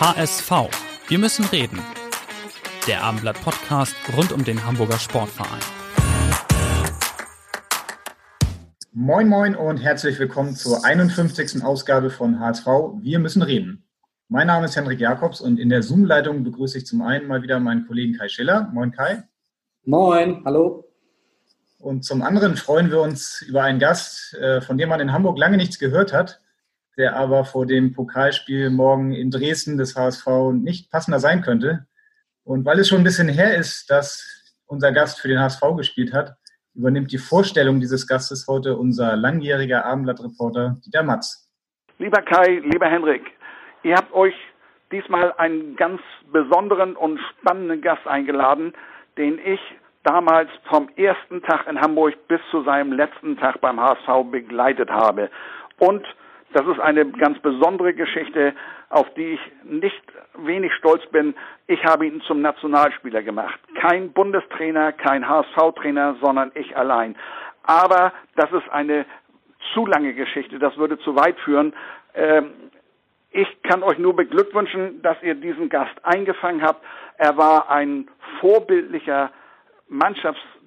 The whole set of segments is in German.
HSV. Wir müssen reden. Der Abendblatt Podcast rund um den Hamburger Sportverein. Moin Moin und herzlich willkommen zur 51. Ausgabe von HSV. Wir müssen reden. Mein Name ist Henrik Jakobs und in der Zoom-Leitung begrüße ich zum einen mal wieder meinen Kollegen Kai Schiller. Moin Kai. Moin, hallo. Und zum anderen freuen wir uns über einen Gast, äh, von dem man in Hamburg lange nichts gehört hat, der aber vor dem Pokalspiel morgen in Dresden des HSV nicht passender sein könnte. Und weil es schon ein bisschen her ist, dass unser Gast für den HSV gespielt hat, übernimmt die Vorstellung dieses Gastes heute unser langjähriger Abendblattreporter Dieter Matz. Lieber Kai, lieber Henrik, Ihr habt euch diesmal einen ganz besonderen und spannenden Gast eingeladen, den ich damals vom ersten Tag in Hamburg bis zu seinem letzten Tag beim HSV begleitet habe. Und das ist eine ganz besondere Geschichte, auf die ich nicht wenig stolz bin. Ich habe ihn zum Nationalspieler gemacht. Kein Bundestrainer, kein HSV-Trainer, sondern ich allein. Aber das ist eine zu lange Geschichte, das würde zu weit führen. Ähm, ich kann euch nur beglückwünschen, dass ihr diesen Gast eingefangen habt. Er war ein vorbildlicher,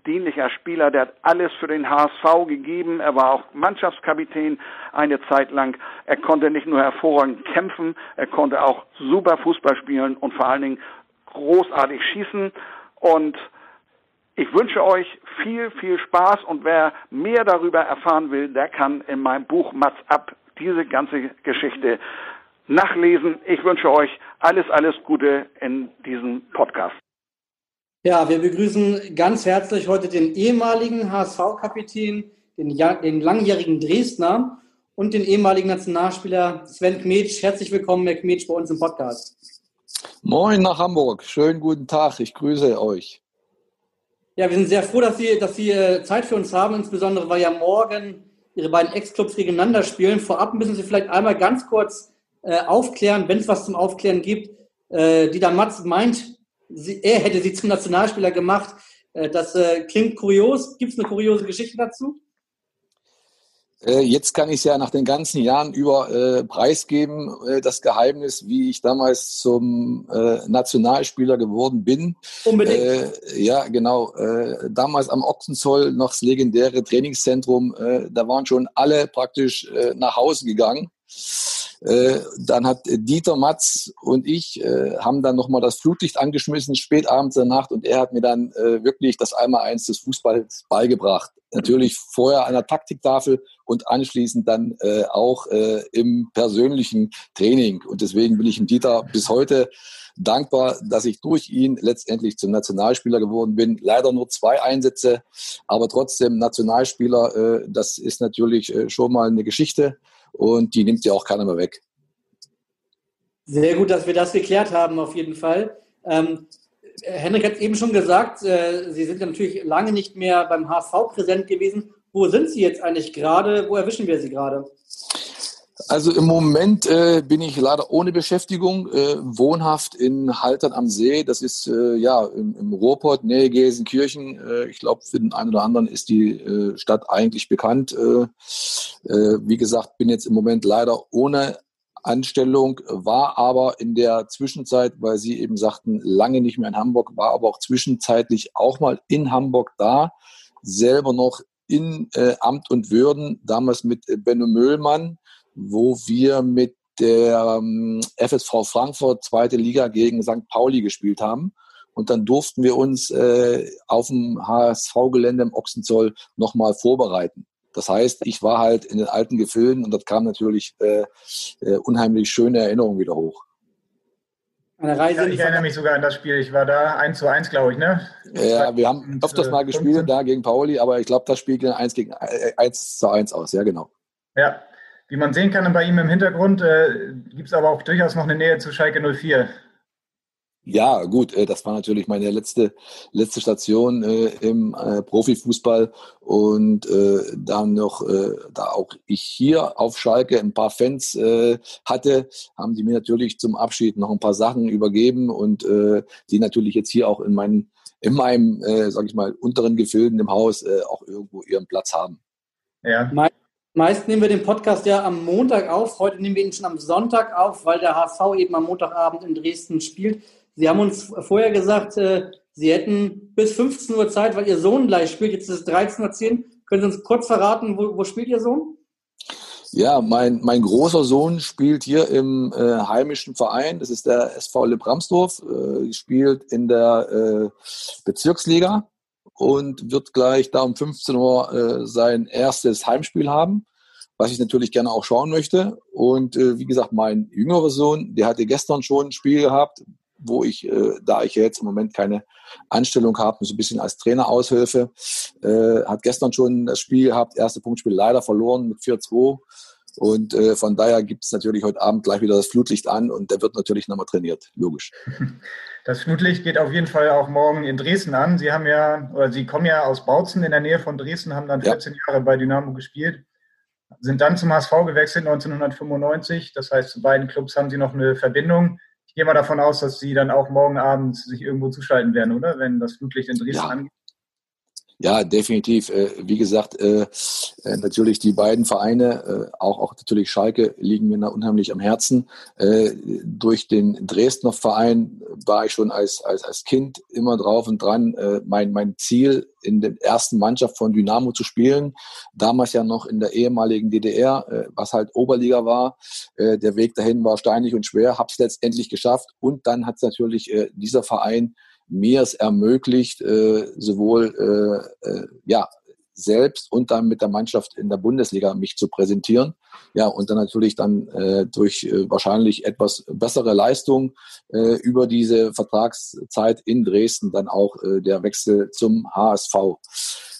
mannschaftsdienlicher Spieler, der hat alles für den HSV gegeben. Er war auch Mannschaftskapitän eine Zeit lang. Er konnte nicht nur hervorragend kämpfen, er konnte auch super Fußball spielen und vor allen Dingen großartig schießen. Und ich wünsche euch viel, viel Spaß und wer mehr darüber erfahren will, der kann in meinem Buch Mats ab diese ganze Geschichte nachlesen. Ich wünsche euch alles, alles Gute in diesem Podcast. Ja, wir begrüßen ganz herzlich heute den ehemaligen HSV-Kapitän, den, den, langjährigen Dresdner und den ehemaligen Nationalspieler Sven Kmetsch. Herzlich willkommen, Herr Kmetsch, bei uns im Podcast. Moin nach Hamburg. Schönen guten Tag. Ich grüße euch. Ja, wir sind sehr froh, dass Sie, dass Sie äh, Zeit für uns haben, insbesondere weil ja morgen Ihre beiden Ex-Clubs gegeneinander spielen. Vorab müssen Sie vielleicht einmal ganz kurz äh, aufklären, wenn es was zum Aufklären gibt. Äh, Dieter Matz meint, sie, er hätte sie zum Nationalspieler gemacht. Äh, das äh, klingt kurios. Gibt es eine kuriose Geschichte dazu? Äh, jetzt kann ich es ja nach den ganzen Jahren über äh, preisgeben, äh, das Geheimnis, wie ich damals zum Nationalspieler geworden bin. Unbedingt. Ja, genau. Damals am Ochsenzoll noch das legendäre Trainingszentrum. Da waren schon alle praktisch nach Hause gegangen. Äh, dann hat Dieter Matz und ich äh, haben dann nochmal das Flutlicht angeschmissen, spät abends der Nacht, und er hat mir dann äh, wirklich das Einmaleins des Fußballs beigebracht. Natürlich vorher an der Taktiktafel und anschließend dann äh, auch äh, im persönlichen Training. Und deswegen bin ich dem Dieter bis heute dankbar, dass ich durch ihn letztendlich zum Nationalspieler geworden bin. Leider nur zwei Einsätze, aber trotzdem Nationalspieler, äh, das ist natürlich äh, schon mal eine Geschichte und die nimmt ja auch keiner mehr weg. Sehr gut, dass wir das geklärt haben, auf jeden Fall. Ähm, Henrik hat eben schon gesagt, äh, Sie sind natürlich lange nicht mehr beim HSV präsent gewesen. Wo sind Sie jetzt eigentlich gerade? Wo erwischen wir Sie gerade? Also im Moment äh, bin ich leider ohne Beschäftigung, äh, wohnhaft in Haltern am See. Das ist äh, ja im, im Ruhrpott, Nähe Gelsenkirchen. Äh, ich glaube, für den einen oder anderen ist die äh, Stadt eigentlich bekannt. Äh, wie gesagt, bin jetzt im Moment leider ohne Anstellung, war aber in der Zwischenzeit, weil Sie eben sagten, lange nicht mehr in Hamburg, war aber auch zwischenzeitlich auch mal in Hamburg da, selber noch in Amt und Würden, damals mit Benno Möhlmann wo wir mit der ähm, FSV Frankfurt zweite Liga gegen St. Pauli gespielt haben. Und dann durften wir uns äh, auf dem HSV-Gelände im Ochsenzoll nochmal vorbereiten. Das heißt, ich war halt in den alten Gefilden und das kam natürlich äh, äh, unheimlich schöne Erinnerungen wieder hoch. Eine Reise ja, ich erinnere mich sogar an das Spiel. Ich war da 1 zu 1, glaube ich, ne? Ja, wir haben öfters mal gespielt da gegen Pauli, aber ich glaube, das Spiel ging 1 gegen 1 zu 1 aus, ja, genau. Ja, Wie man sehen kann bei ihm im Hintergrund, äh, gibt es aber auch durchaus noch eine Nähe zu Schalke 04. Ja, gut, äh, das war natürlich meine letzte, letzte Station äh, im äh, Profifußball und äh, dann noch, äh, da auch ich hier auf Schalke ein paar Fans äh, hatte, haben die mir natürlich zum Abschied noch ein paar Sachen übergeben und äh, die natürlich jetzt hier auch in, meinen, in meinem, äh, sag ich mal, unteren Gefilden im Haus äh, auch irgendwo ihren Platz haben. Ja. Meist nehmen wir den Podcast ja am Montag auf. Heute nehmen wir ihn schon am Sonntag auf, weil der HSV eben am Montagabend in Dresden spielt. Sie haben uns vorher gesagt, äh, Sie hätten bis 15 Uhr Zeit, weil Ihr Sohn gleich spielt. Jetzt ist es 13.10 Uhr. Können Sie uns kurz verraten, wo, wo spielt Ihr Sohn? Ja, mein, mein großer Sohn spielt hier im äh, heimischen Verein. Das ist der SV Le Bramsdorf. Äh, spielt in der äh, Bezirksliga und wird gleich da um 15 Uhr äh, sein erstes Heimspiel haben, was ich natürlich gerne auch schauen möchte. Und äh, wie gesagt, mein jüngerer Sohn, der hatte gestern schon ein Spiel gehabt, wo ich, äh, da ich jetzt im Moment keine Anstellung habe, so ein bisschen als Traineraushilfe, äh, hat gestern schon das Spiel gehabt, erste Punktspiel leider verloren mit 4-2. Und äh, von daher gibt es natürlich heute Abend gleich wieder das Flutlicht an und der wird natürlich nochmal trainiert, logisch. Das Flutlicht geht auf jeden Fall auch morgen in Dresden an. Sie haben ja, oder Sie kommen ja aus Bautzen in der Nähe von Dresden, haben dann 14 ja. Jahre bei Dynamo gespielt, sind dann zum HSV gewechselt 1995. Das heißt, zu beiden Clubs haben Sie noch eine Verbindung ich gehe mal davon aus, dass Sie dann auch morgen Abend sich irgendwo zuschalten werden, oder? Wenn das Flutlicht in Dresden ja. angeht. Ja, definitiv. Äh, wie gesagt, äh, äh, natürlich die beiden Vereine, auch, auch natürlich Schalke, liegen mir unheimlich am Herzen. Durch den Dresdner Verein war ich schon als, als, als Kind immer drauf und dran, mein, mein Ziel in der ersten Mannschaft von Dynamo zu spielen. Damals ja noch in der ehemaligen DDR, was halt Oberliga war. Der Weg dahin war steinig und schwer, hab's letztendlich geschafft. Und dann hat natürlich dieser Verein mir es ermöglicht, äh, sowohl äh, äh, ja, selbst und dann mit der Mannschaft in der Bundesliga mich zu präsentieren. Ja, und dann natürlich dann äh, durch äh, wahrscheinlich etwas bessere Leistung äh, über diese Vertragszeit in Dresden dann auch äh, der Wechsel zum HSV.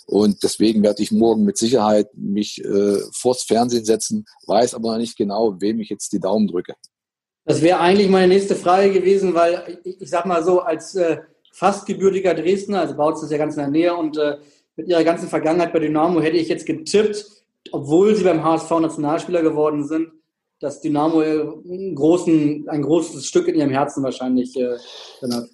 Und deswegen werde ich morgen mit Sicherheit mich äh, vors Fernsehen setzen, weiß aber noch nicht genau, wem ich jetzt die Daumen drücke. Das wäre eigentlich meine nächste Frage gewesen, weil ich, ich sag mal so, als äh, fast gebürtiger Dresdner, also Bautzen ist ja ganz in der Nähe und äh, mit ihrer ganzen Vergangenheit bei Dynamo hätte ich jetzt getippt, obwohl sie beim HSV Nationalspieler geworden sind, dass Dynamo äh, einen großen, ein großes Stück in ihrem Herzen wahrscheinlich äh, hat.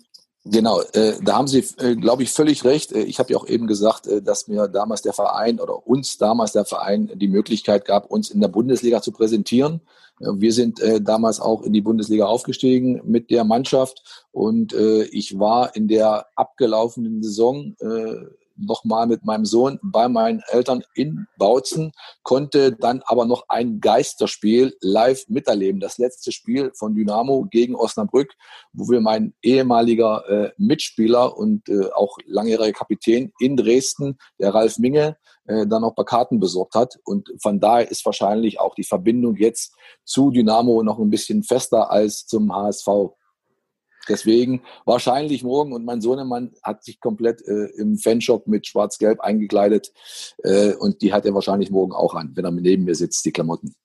Genau, äh, da haben Sie, äh, glaube ich, völlig recht. Äh, ich habe ja auch eben gesagt, äh, dass mir damals der Verein oder uns damals der Verein die Möglichkeit gab, uns in der Bundesliga zu präsentieren. Wir sind äh, damals auch in die Bundesliga aufgestiegen mit der Mannschaft und äh, ich war in der abgelaufenen Saison äh, nochmal mit meinem Sohn bei meinen Eltern in Bautzen, konnte dann aber noch ein Geisterspiel live miterleben. Das letzte Spiel von Dynamo gegen Osnabrück, wo wir mein ehemaliger äh, Mitspieler und äh, auch langjähriger Kapitän in Dresden, der Ralf Minge, äh, dann ein paar Karten besorgt hat. Und von daher ist wahrscheinlich auch die Verbindung jetzt zu Dynamo noch ein bisschen fester als zum HSV. Deswegen wahrscheinlich morgen und mein Sohnemann hat sich komplett äh, im Fanshop mit Schwarz-Gelb eingekleidet äh, und die hat er wahrscheinlich morgen auch an, wenn er neben mir sitzt, die Klamotten.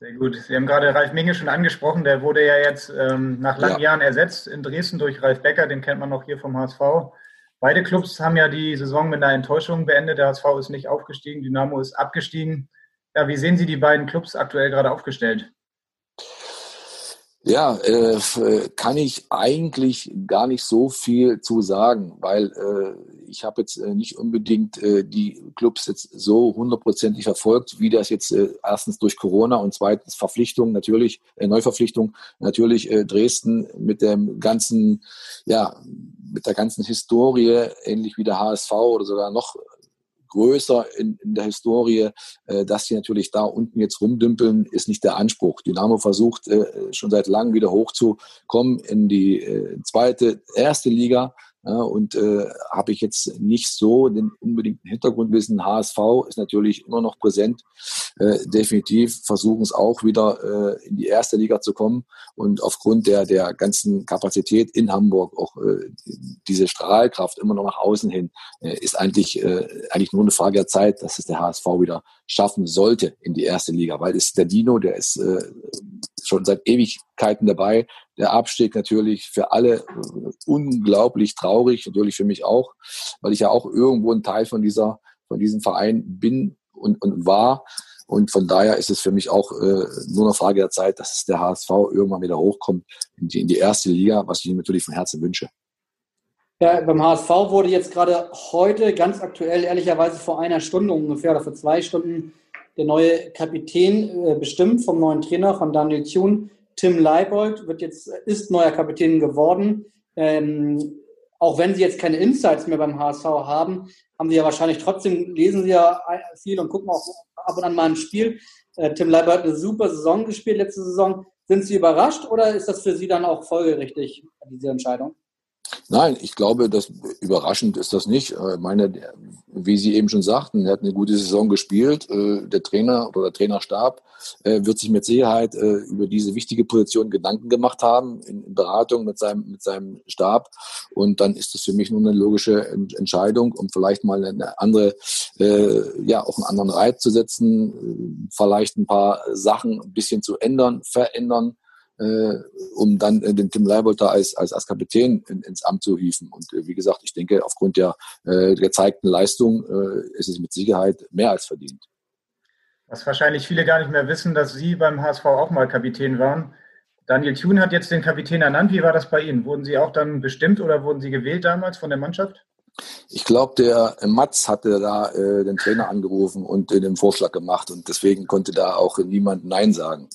Sehr gut. Sie haben gerade Ralf Minge schon angesprochen. Der wurde ja jetzt ähm, nach langen ja. Jahren ersetzt in Dresden durch Ralf Becker. Den kennt man noch hier vom HSV. Beide Clubs haben ja die Saison mit einer Enttäuschung beendet. Der HSV ist nicht aufgestiegen, Dynamo ist abgestiegen. Ja, wie sehen Sie die beiden Clubs aktuell gerade aufgestellt? Ja, äh, kann ich eigentlich gar nicht so viel zu sagen, weil äh, ich habe jetzt äh, nicht unbedingt äh, die Clubs jetzt so hundertprozentig verfolgt, wie das jetzt äh, erstens durch Corona und zweitens Verpflichtung natürlich, äh, Neuverpflichtung, natürlich äh, Dresden mit dem ganzen, ja, mit der ganzen Historie, ähnlich wie der HSV oder sogar noch größer in, in der Historie. Äh, dass sie natürlich da unten jetzt rumdümpeln, ist nicht der Anspruch. Dynamo versucht äh, schon seit langem wieder hochzukommen in die äh, zweite, erste Liga. Und äh, habe ich jetzt nicht so den unbedingten Hintergrundwissen. HSV ist natürlich immer noch präsent. Äh, definitiv versuchen es auch wieder äh, in die erste Liga zu kommen. Und aufgrund der, der ganzen Kapazität in Hamburg, auch äh, diese Strahlkraft immer noch nach außen hin, äh, ist eigentlich, äh, eigentlich nur eine Frage der Zeit, dass es der HSV wieder schaffen sollte in die erste Liga. Weil es ist der Dino, der ist äh, schon seit Ewigkeiten dabei. Der Abstieg natürlich für alle äh, unglaublich traurig, natürlich für mich auch, weil ich ja auch irgendwo ein Teil von dieser, von diesem Verein bin und, und war. Und von daher ist es für mich auch äh, nur eine Frage der Zeit, dass der HSV irgendwann wieder hochkommt in die, in die erste Liga, was ich ihm natürlich von Herzen wünsche. Ja, beim HSV wurde jetzt gerade heute, ganz aktuell, ehrlicherweise vor einer Stunde ungefähr oder vor zwei Stunden, der neue Kapitän äh, bestimmt vom neuen Trainer von Daniel Thune. Tim Leibold wird jetzt, ist neuer Kapitän geworden. Ähm, auch wenn Sie jetzt keine Insights mehr beim HSV haben, haben Sie ja wahrscheinlich trotzdem, lesen Sie ja viel und gucken auch ab und an mal ein Spiel. Äh, Tim Leibold hat eine super Saison gespielt letzte Saison. Sind Sie überrascht oder ist das für Sie dann auch folgerichtig, diese Entscheidung? Nein, ich glaube, dass überraschend ist das nicht. Ich meine, wie Sie eben schon sagten, er hat eine gute Saison gespielt. Äh, der Trainer oder der Trainerstab äh, wird sich mit Sicherheit äh, über diese wichtige Position Gedanken gemacht haben in Beratung mit seinem, mit seinem Stab. Und dann ist das für mich nur eine logische Entscheidung, um vielleicht mal eine andere, ja, auch einen anderen Reiz zu setzen, vielleicht ein paar Sachen ein bisschen zu ändern, verändern äh, um dann äh, den Tim Leibold da als, als, als Kapitän in, ins Amt zu hieven. Und äh, wie gesagt, ich denke, aufgrund der äh, gezeigten Leistung äh, ist es mit Sicherheit mehr als verdient. Was wahrscheinlich viele gar nicht mehr wissen, dass Sie beim HSV auch mal Kapitän waren. Daniel Thune hat jetzt den Kapitän ernannt. Wie war das bei Ihnen? Wurden Sie auch dann bestimmt oder wurden Sie gewählt damals von der Mannschaft? Ich glaube, der Matz hatte da äh, den Trainer angerufen und äh, den Vorschlag gemacht und deswegen konnte da auch niemand Nein sagen.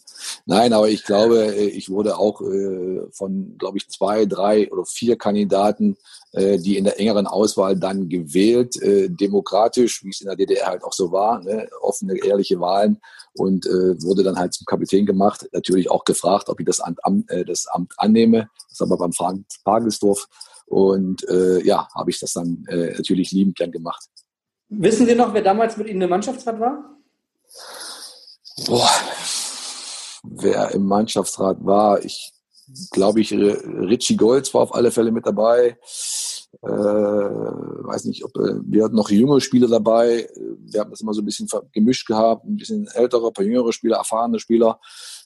Nein, aber ich glaube, äh, ich wurde auch äh, von, glaube ich, zwei, drei oder vier Kandidaten, äh, die in der engeren Auswahl dann gewählt, äh, demokratisch, wie es in der DDR halt auch so war, ne? offene, ehrliche Wahlen und äh, wurde dann halt zum Kapitän gemacht. Natürlich auch gefragt, ob ich das Amt, äh, das Amt annehme. Das aber beim Frank Pagelsdorf und äh, ja, habe ich das dann äh, natürlich liebend gern gemacht. Wissen Sie noch, wer damals mit Ihnen im Mannschaftsrat war? Boah, wer im Mannschaftsrat war, ich glaube ich, Richie Golds war auf alle Fälle mit dabei. Äh, weiß nicht, ob äh, wir hatten noch junge Spieler dabei. Wir haben das immer so ein bisschen gemischt gehabt, ein bisschen ältere, ein paar jüngere Spieler, erfahrene Spieler.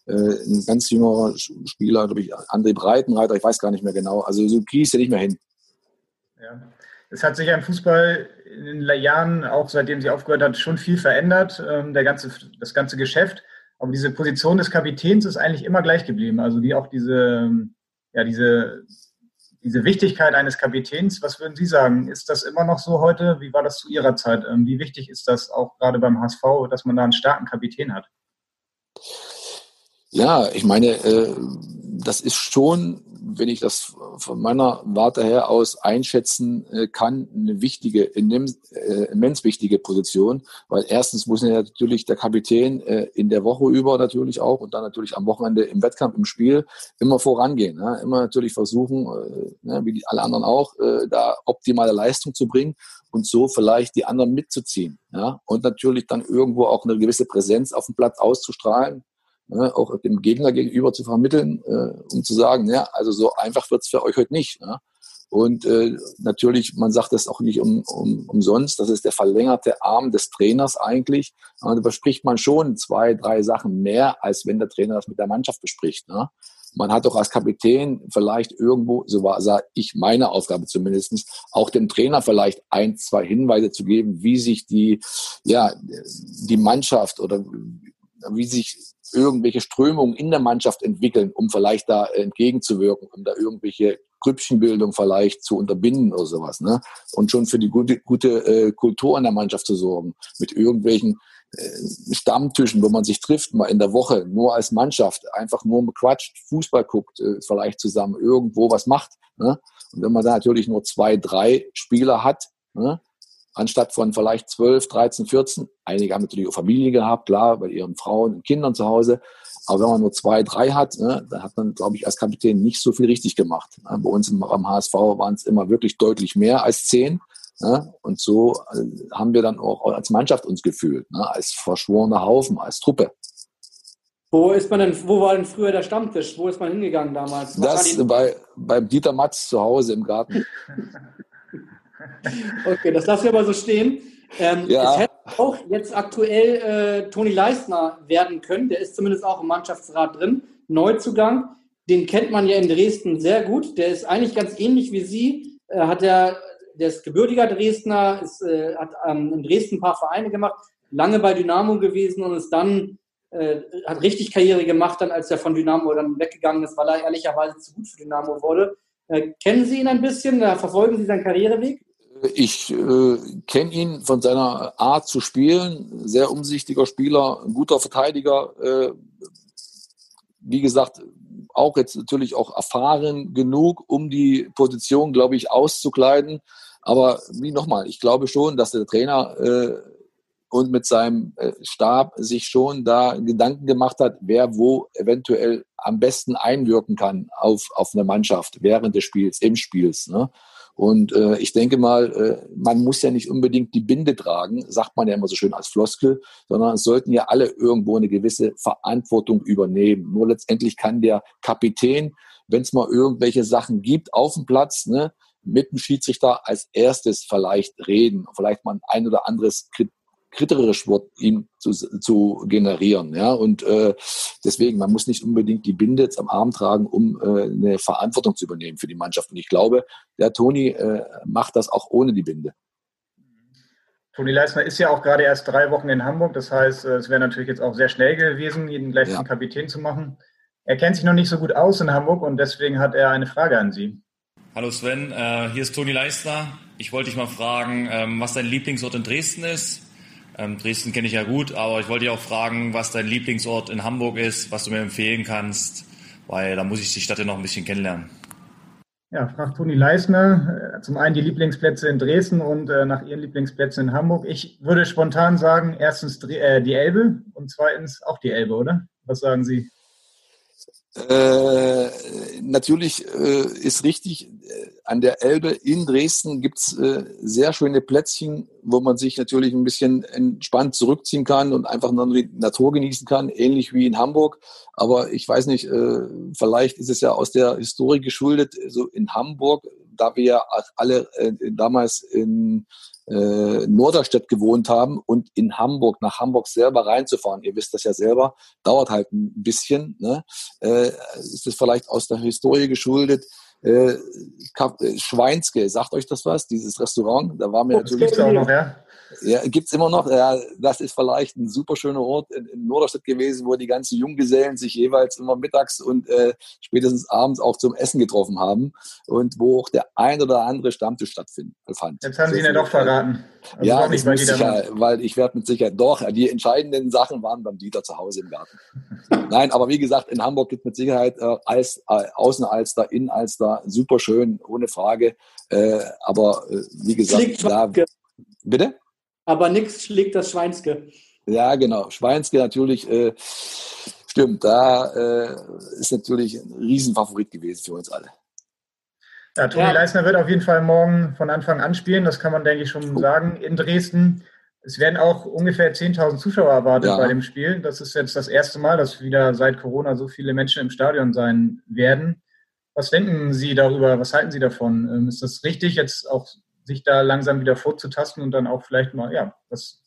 Äh, ein ganz junger Spieler, glaube ich, André Breitenreiter, ich weiß gar nicht mehr genau. Also so kriege ich ja nicht mehr hin. Ja. Es hat sich ja im Fußball in den Jahren, auch seitdem sie aufgehört hat, schon viel verändert, ähm, der ganze, das ganze Geschäft. Aber diese Position des Kapitäns ist eigentlich immer gleich geblieben. Also wie auch diese, ja, diese, diese Wichtigkeit eines Kapitäns. Was würden Sie sagen? Ist das immer noch so heute? Wie war das zu Ihrer Zeit? Ähm, wie wichtig ist das auch gerade beim HSV, dass man da einen starken Kapitän hat? Ja, ich meine, äh, das ist schon, wenn ich das von meiner Warte her aus einschätzen äh, kann, eine wichtige, äh, immens wichtige Position, weil erstens muss natürlich der Kapitän in der Woche über natürlich auch und dann natürlich am Wochenende im Wettkampf, im Spiel immer vorangehen, immer natürlich versuchen, wie alle anderen auch, da optimale Leistung zu bringen und so vielleicht die anderen mitzuziehen. Ja? Und natürlich dann irgendwo auch eine gewisse Präsenz auf dem Platz auszustrahlen, ne, auch dem Gegner gegenüber zu vermitteln, äh, um zu sagen, ja, also so einfach wird's für euch heute nicht. Ne? Und äh, natürlich, man sagt das auch nicht um, um, umsonst, das ist der verlängerte Arm des Trainers eigentlich. Und da bespricht man schon zwei, drei Sachen mehr, als wenn der Trainer das mit der Mannschaft bespricht. Ne? Man hat doch als Kapitän vielleicht irgendwo, so war sah ich meine Aufgabe zumindestens, auch dem Trainer vielleicht ein, zwei Hinweise zu geben, wie sich die, ja, die Mannschaft oder wie sich irgendwelche Strömungen in der Mannschaft entwickeln, um vielleicht da entgegenzuwirken, um da irgendwelche Grüppchenbildung vielleicht zu unterbinden oder sowas. Ne? Und schon für die gute, gute äh, Kultur in der Mannschaft zu sorgen, mit irgendwelchen äh, Stammtischen, wo man sich trifft, mal in der Woche, nur als Mannschaft, einfach nur quatscht, Fußball guckt, äh, vielleicht zusammen irgendwo was macht. Ne? Und wenn man da natürlich nur zwei, drei Spieler hat, ne? Anstatt von vielleicht 12, 13, 14. Einige haben natürlich auch Familie gehabt, klar, bei ihren Frauen und Kindern zu Hause. Aber wenn man nur zwei, drei hat, ne, dann hat man, glaube ich, als Kapitän nicht so viel richtig gemacht. Ne? Bei uns im, am HSV waren es immer wirklich deutlich mehr als zehn. Ne? Und so äh, haben wir dann auch als Mannschaft uns gefühlt, ne? als verschworener Haufen, als Truppe. Wo ist man denn, wo war denn früher der Stammtisch? Wo ist man hingegangen damals? das bei, beim Dieter Matz zu Hause im Garten. okay, das lassen wir aber so stehen. Ähm, ja. Es hätte auch jetzt aktuell äh, Toni Leistner werden können. Der ist zumindest auch im Mannschaftsrat drin. Neuzugang. Den kennt man ja in Dresden sehr gut. Der ist eigentlich ganz ähnlich wie Sie. Äh, hat er, der ist gebürtiger Dresdner, ist, äh, hat ähm, in Dresden ein paar Vereine gemacht, lange bei Dynamo gewesen und ist dann äh, hat richtig Karriere gemacht, dann als er von Dynamo dann weggegangen ist, weil er ehrlicherweise zu gut für Dynamo wurde. Äh, kennen Sie ihn ein bisschen? verfolgen Sie seinen Karriereweg? Ich äh, kenne ihn von seiner Art zu spielen. Sehr umsichtiger Spieler, guter Verteidiger. Äh, wie gesagt, auch jetzt natürlich auch erfahren genug, um die Position, glaube ich, auszukleiden. Aber wie nochmal, ich glaube schon, dass der Trainer äh, und mit seinem äh, Stab sich schon da Gedanken gemacht hat, wer wo eventuell am besten einwirken kann auf, auf eine Mannschaft während des Spiels, im Spiels. Ne? Und äh, ich denke mal, äh, man muss ja nicht unbedingt die Binde tragen, sagt man ja immer so schön als Floskel, sondern es sollten ja alle irgendwo eine gewisse Verantwortung übernehmen. Nur letztendlich kann der Kapitän, wenn es mal irgendwelche Sachen gibt auf dem Platz, ne, mit dem Schiedsrichter als erstes vielleicht reden, vielleicht mal ein oder anderes kriterisch wird, ihm zu, zu generieren. Ja? Und äh, deswegen, man muss nicht unbedingt die Binde jetzt am Arm tragen, um äh, eine Verantwortung zu übernehmen für die Mannschaft. Und ich glaube, der Toni äh, macht das auch ohne die Binde. Toni Leisner ist ja auch gerade erst drei Wochen in Hamburg. Das heißt, äh, es wäre natürlich jetzt auch sehr schnell gewesen, ihn gleich ja. zum Kapitän zu machen. Er kennt sich noch nicht so gut aus in Hamburg und deswegen hat er eine Frage an Sie. Hallo Sven, äh, hier ist Toni Leisner. Ich wollte dich mal fragen, ähm, was dein Lieblingsort in Dresden ist ähm, Dresden kenne ich ja gut, aber ich wollte dich auch fragen, was dein Lieblingsort in Hamburg ist, was du mir empfehlen kannst, weil da muss ich die Stadt ja noch ein bisschen kennenlernen. Ja, fragt Toni Leisner. Zum einen die Lieblingsplätze in Dresden und äh, nach ihren Lieblingsplätzen in Hamburg. Ich würde spontan sagen, erstens äh, die Elbe und zweitens auch die Elbe, oder? Was sagen Sie? Äh, natürlich äh, ist richtig, äh, an der Elbe in Dresden gibt's äh, sehr schöne Plätzchen, wo man sich natürlich ein bisschen entspannt zurückziehen kann und einfach nur die Natur genießen kann, ähnlich wie in Hamburg. Aber ich weiß nicht, äh, vielleicht ist es ja aus der Historie geschuldet, so in Hamburg, da wir ja alle äh, damals in äh, Norderstedt gewohnt haben und in Hamburg, nach Hamburg selber reinzufahren, ihr wisst das ja selber, dauert halt ein bisschen. Ne? Äh, ist es vielleicht aus der Historie geschuldet? Äh, Schweinske, sagt euch das was, dieses Restaurant? Da war mir oh, natürlich. auch noch, ja? Ja, gibt's immer noch. Ja, das ist vielleicht ein super schöner Ort in, in Norderstedt gewesen, wo die ganzen Junggesellen sich jeweils immer mittags und äh, spätestens abends auch zum Essen getroffen haben und wo auch der ein oder andere Stammtisch stattfand. Jetzt haben Sie ihn ja doch verraten. Also ja, nicht, weil, sicher, weil ich werde mit Sicherheit doch, die entscheidenden Sachen waren beim Dieter zu Hause im Garten. Nein, aber wie gesagt, in Hamburg gibt mit Sicherheit äh, Als, äh, Außenalster, Innenalster, super schön, ohne Frage. Äh, aber äh, wie gesagt, da, bitte? Aber nichts schlägt das Schweinske. Ja, genau. Schweinske natürlich, äh, stimmt, da äh, ist natürlich ein Riesenfavorit gewesen für uns alle. Ja, Toni ja. Leisner wird auf jeden Fall morgen von Anfang an spielen, das kann man, denke ich, schon sagen, in Dresden. Es werden auch ungefähr 10.000 Zuschauer erwartet ja. bei dem Spiel. Das ist jetzt das erste Mal, dass wieder seit Corona so viele Menschen im Stadion sein werden. Was denken Sie darüber? Was halten Sie davon? Ähm, ist das richtig, jetzt auch sich da langsam wieder vorzutasten und dann auch vielleicht mal, ja, das,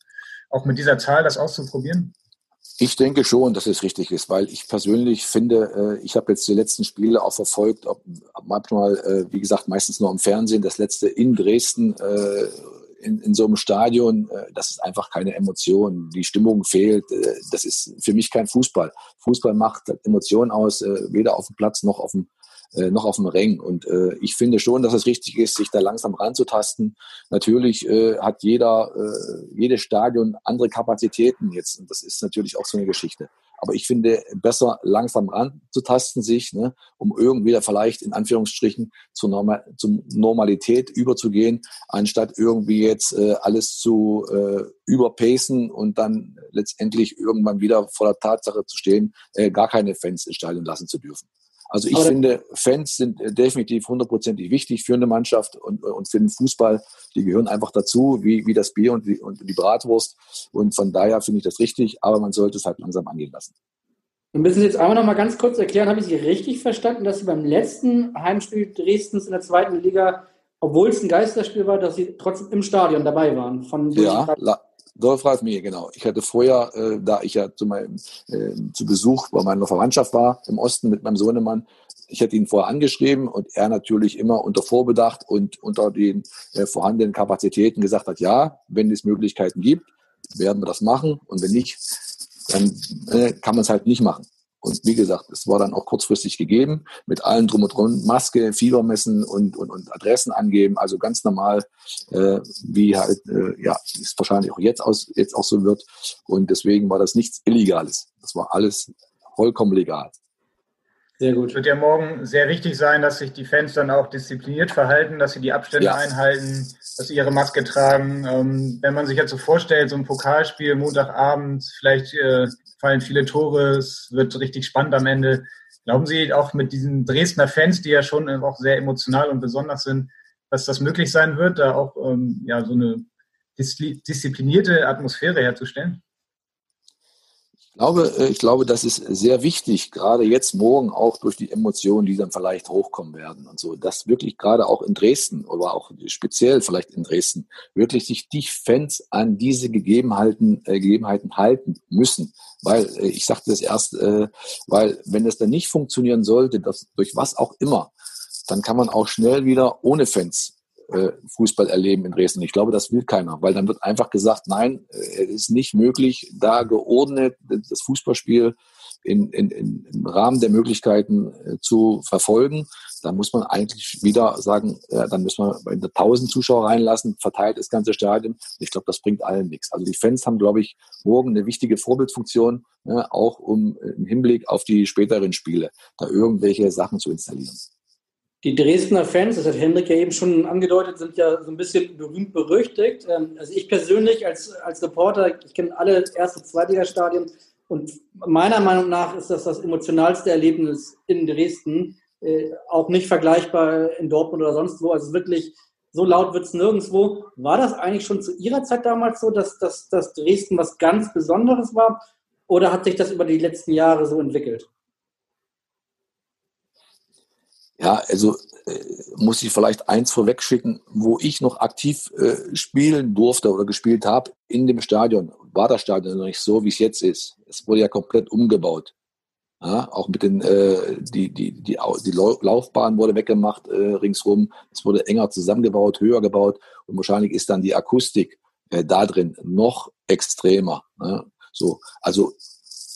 auch mit dieser Zahl das auszuprobieren? Ich denke schon, dass es richtig ist, weil ich persönlich finde, äh, ich habe jetzt die letzten Spiele auch verfolgt, manchmal, äh, wie gesagt, meistens nur im Fernsehen, das letzte in Dresden äh, in, in so einem Stadion, das ist einfach keine Emotion. Die Stimmung fehlt. Das ist für mich kein Fußball. Fußball macht Emotionen aus, weder auf dem Platz noch auf dem äh, noch auf dem Rängen. Und äh, ich finde schon, dass es richtig ist, sich da langsam ranzutasten. Natürlich äh, hat jeder, äh, jedes Stadion andere Kapazitäten jetzt. Und das ist natürlich auch so eine Geschichte. Aber ich finde, besser langsam ranzutasten sich, ne, um irgendwie vielleicht in Anführungsstrichen zur, Normal zur Normalität überzugehen, anstatt irgendwie jetzt äh, alles zu äh, überpacen und dann letztendlich irgendwann wieder vor der Tatsache zu stehen, äh, gar keine Fans ins Stadion lassen zu dürfen. Also ich finde, Fans sind äh, definitiv hundertprozentig wichtig für eine Mannschaft und, und für den Fußball. Die gehören einfach dazu, wie, wie das Bier und die, und die Bratwurst. Und von daher finde ich das richtig, aber man sollte es halt langsam angehen lassen. Wir müssen jetzt einmal noch mal ganz kurz erklären, habe ich Sie richtig verstanden, dass Sie beim letzten Heimspiel Dresdens in der zweiten Liga, obwohl es ein Geisterspiel war, dass Sie trotzdem im Stadion dabei waren? Von ja, Mir, genau. Ich hatte vorher, äh, da ich ja zu, meinem, äh, zu Besuch bei meiner Verwandtschaft war im Osten mit meinem Sohnemann, ich hatte ihn vorher angeschrieben und er natürlich immer unter Vorbedacht und unter den äh, vorhandenen Kapazitäten gesagt hat, ja, wenn es Möglichkeiten gibt, werden wir das machen und wenn nicht, dann äh, kann man es halt nicht machen. Und wie gesagt, es war dann auch kurzfristig gegeben, mit allen drum und drum, Maske, Fiebermessen und, und, und Adressen angeben, also ganz normal, äh, wie halt, äh, ja, es wahrscheinlich auch jetzt, aus, jetzt auch so wird. Und deswegen war das nichts Illegales. Das war alles vollkommen legal. Sehr gut. Es wird ja morgen sehr wichtig sein, dass sich die Fans dann auch diszipliniert verhalten, dass sie die Abstände ja. einhalten, dass sie ihre Maske tragen. Ähm, wenn man sich jetzt so vorstellt, so ein Pokalspiel Montagabend, vielleicht äh, fallen viele Tore, es wird richtig spannend am Ende. Glauben Sie auch mit diesen Dresdner Fans, die ja schon auch sehr emotional und besonders sind, dass das möglich sein wird, da auch ähm, ja, so eine disziplinierte Atmosphäre herzustellen? Ich glaube, äh, ich glaube, das ist sehr wichtig, gerade jetzt morgen auch durch die Emotionen, die dann vielleicht hochkommen werden und so, dass wirklich gerade auch in Dresden oder auch speziell vielleicht in Dresden wirklich sich die Fans an diese Gegebenheiten, äh, Gegebenheiten halten müssen. Weil, äh, ich sagte das erst, äh, weil wenn es dann nicht funktionieren sollte, dass durch was auch immer, dann kann man auch schnell wieder ohne Fans äh, Fußball erleben in Dresden. Ich glaube, das will keiner, weil dann wird einfach gesagt, nein, äh, es ist nicht möglich, da geordnet das Fußballspiel in, in, in, im Rahmen der Möglichkeiten äh, zu verfolgen. Da muss man eigentlich wieder sagen, ja, dann müssen wir bei 1000 Zuschauer reinlassen, verteilt das ganze Stadion. Ich glaube, das bringt allen nichts. Also die Fans haben, glaube ich, morgen eine wichtige Vorbildfunktion, ja, auch um im Hinblick auf die späteren Spiele da irgendwelche Sachen zu installieren. Die Dresdner Fans, das hat Hendrik ja eben schon angedeutet, sind ja so ein bisschen berühmt berüchtigt. Ähm, also ich persönlich als, als Reporter, ich kenne alle erste, Zweitligastadien und meiner Meinung nach ist das das emotionalste Erlebnis in Dresden. Äh, auch nicht vergleichbar in Dortmund oder sonst wo. Also wirklich so laut wird es nirgendwo. War das eigentlich schon zu Ihrer Zeit damals so, dass, dass, dass Dresden was ganz Besonderes war? Oder hat sich das über die letzten Jahre so entwickelt? Ja, also äh, muss ich vielleicht eins vorwegschicken, wo ich noch aktiv äh, spielen durfte oder gespielt habe in dem Stadion, war das Stadion noch nicht so, wie es jetzt ist. Es wurde ja komplett umgebaut. Ja, auch mit den, äh, die, die, die, die Laufbahn wurde weggemacht äh, ringsrum. Es wurde enger zusammengebaut, höher gebaut und wahrscheinlich ist dann die Akustik äh, da drin noch extremer. Ne? So, also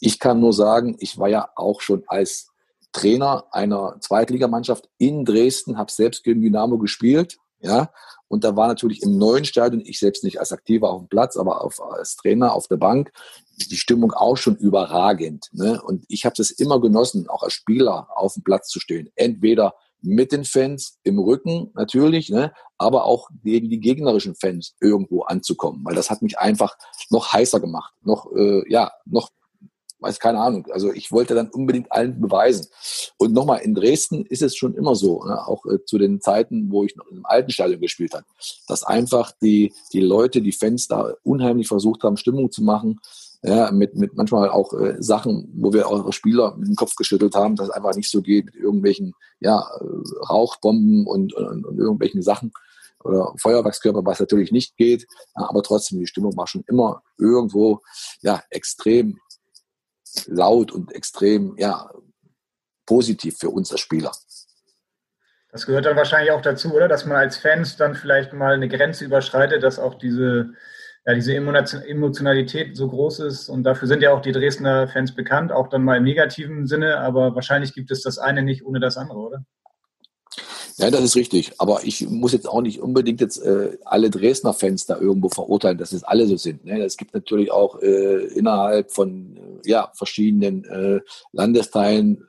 ich kann nur sagen, ich war ja auch schon als Trainer einer Zweitligamannschaft in Dresden, habe selbst gegen Dynamo gespielt, ja, und da war natürlich im neuen Stadion, ich selbst nicht als Aktiver auf dem Platz, aber auf, als Trainer auf der Bank, die Stimmung auch schon überragend. Ne? Und ich habe es immer genossen, auch als Spieler auf dem Platz zu stehen. Entweder mit den Fans im Rücken natürlich, ne? aber auch gegen die gegnerischen Fans irgendwo anzukommen, weil das hat mich einfach noch heißer gemacht, noch äh, ja noch weiß keine Ahnung. Also ich wollte dann unbedingt allen beweisen. Und nochmal, in Dresden ist es schon immer so, ne, auch äh, zu den Zeiten, wo ich noch im alten Stadion gespielt habe, dass einfach die, die Leute, die Fans da unheimlich versucht haben, Stimmung zu machen. Ja, mit, mit manchmal auch äh, Sachen, wo wir eure Spieler mit dem Kopf geschüttelt haben, dass es einfach nicht so geht mit irgendwelchen ja, äh, Rauchbomben und, und, und irgendwelchen Sachen oder Feuerwerkskörper, was natürlich nicht geht, aber trotzdem, die Stimmung war schon immer irgendwo ja extrem laut und extrem ja, positiv für uns als Spieler. Das gehört dann wahrscheinlich auch dazu, oder? Dass man als Fans dann vielleicht mal eine Grenze überschreitet, dass auch diese, ja, diese Emotionalität so groß ist. Und dafür sind ja auch die Dresdner Fans bekannt, auch dann mal im negativen Sinne. Aber wahrscheinlich gibt es das eine nicht ohne das andere, oder? Ja, das ist richtig. Aber ich muss jetzt auch nicht unbedingt jetzt äh, alle Dresdner Fans da irgendwo verurteilen, dass es alle so sind. Ne? Es gibt natürlich auch äh, innerhalb von äh, ja, verschiedenen äh, Landesteilen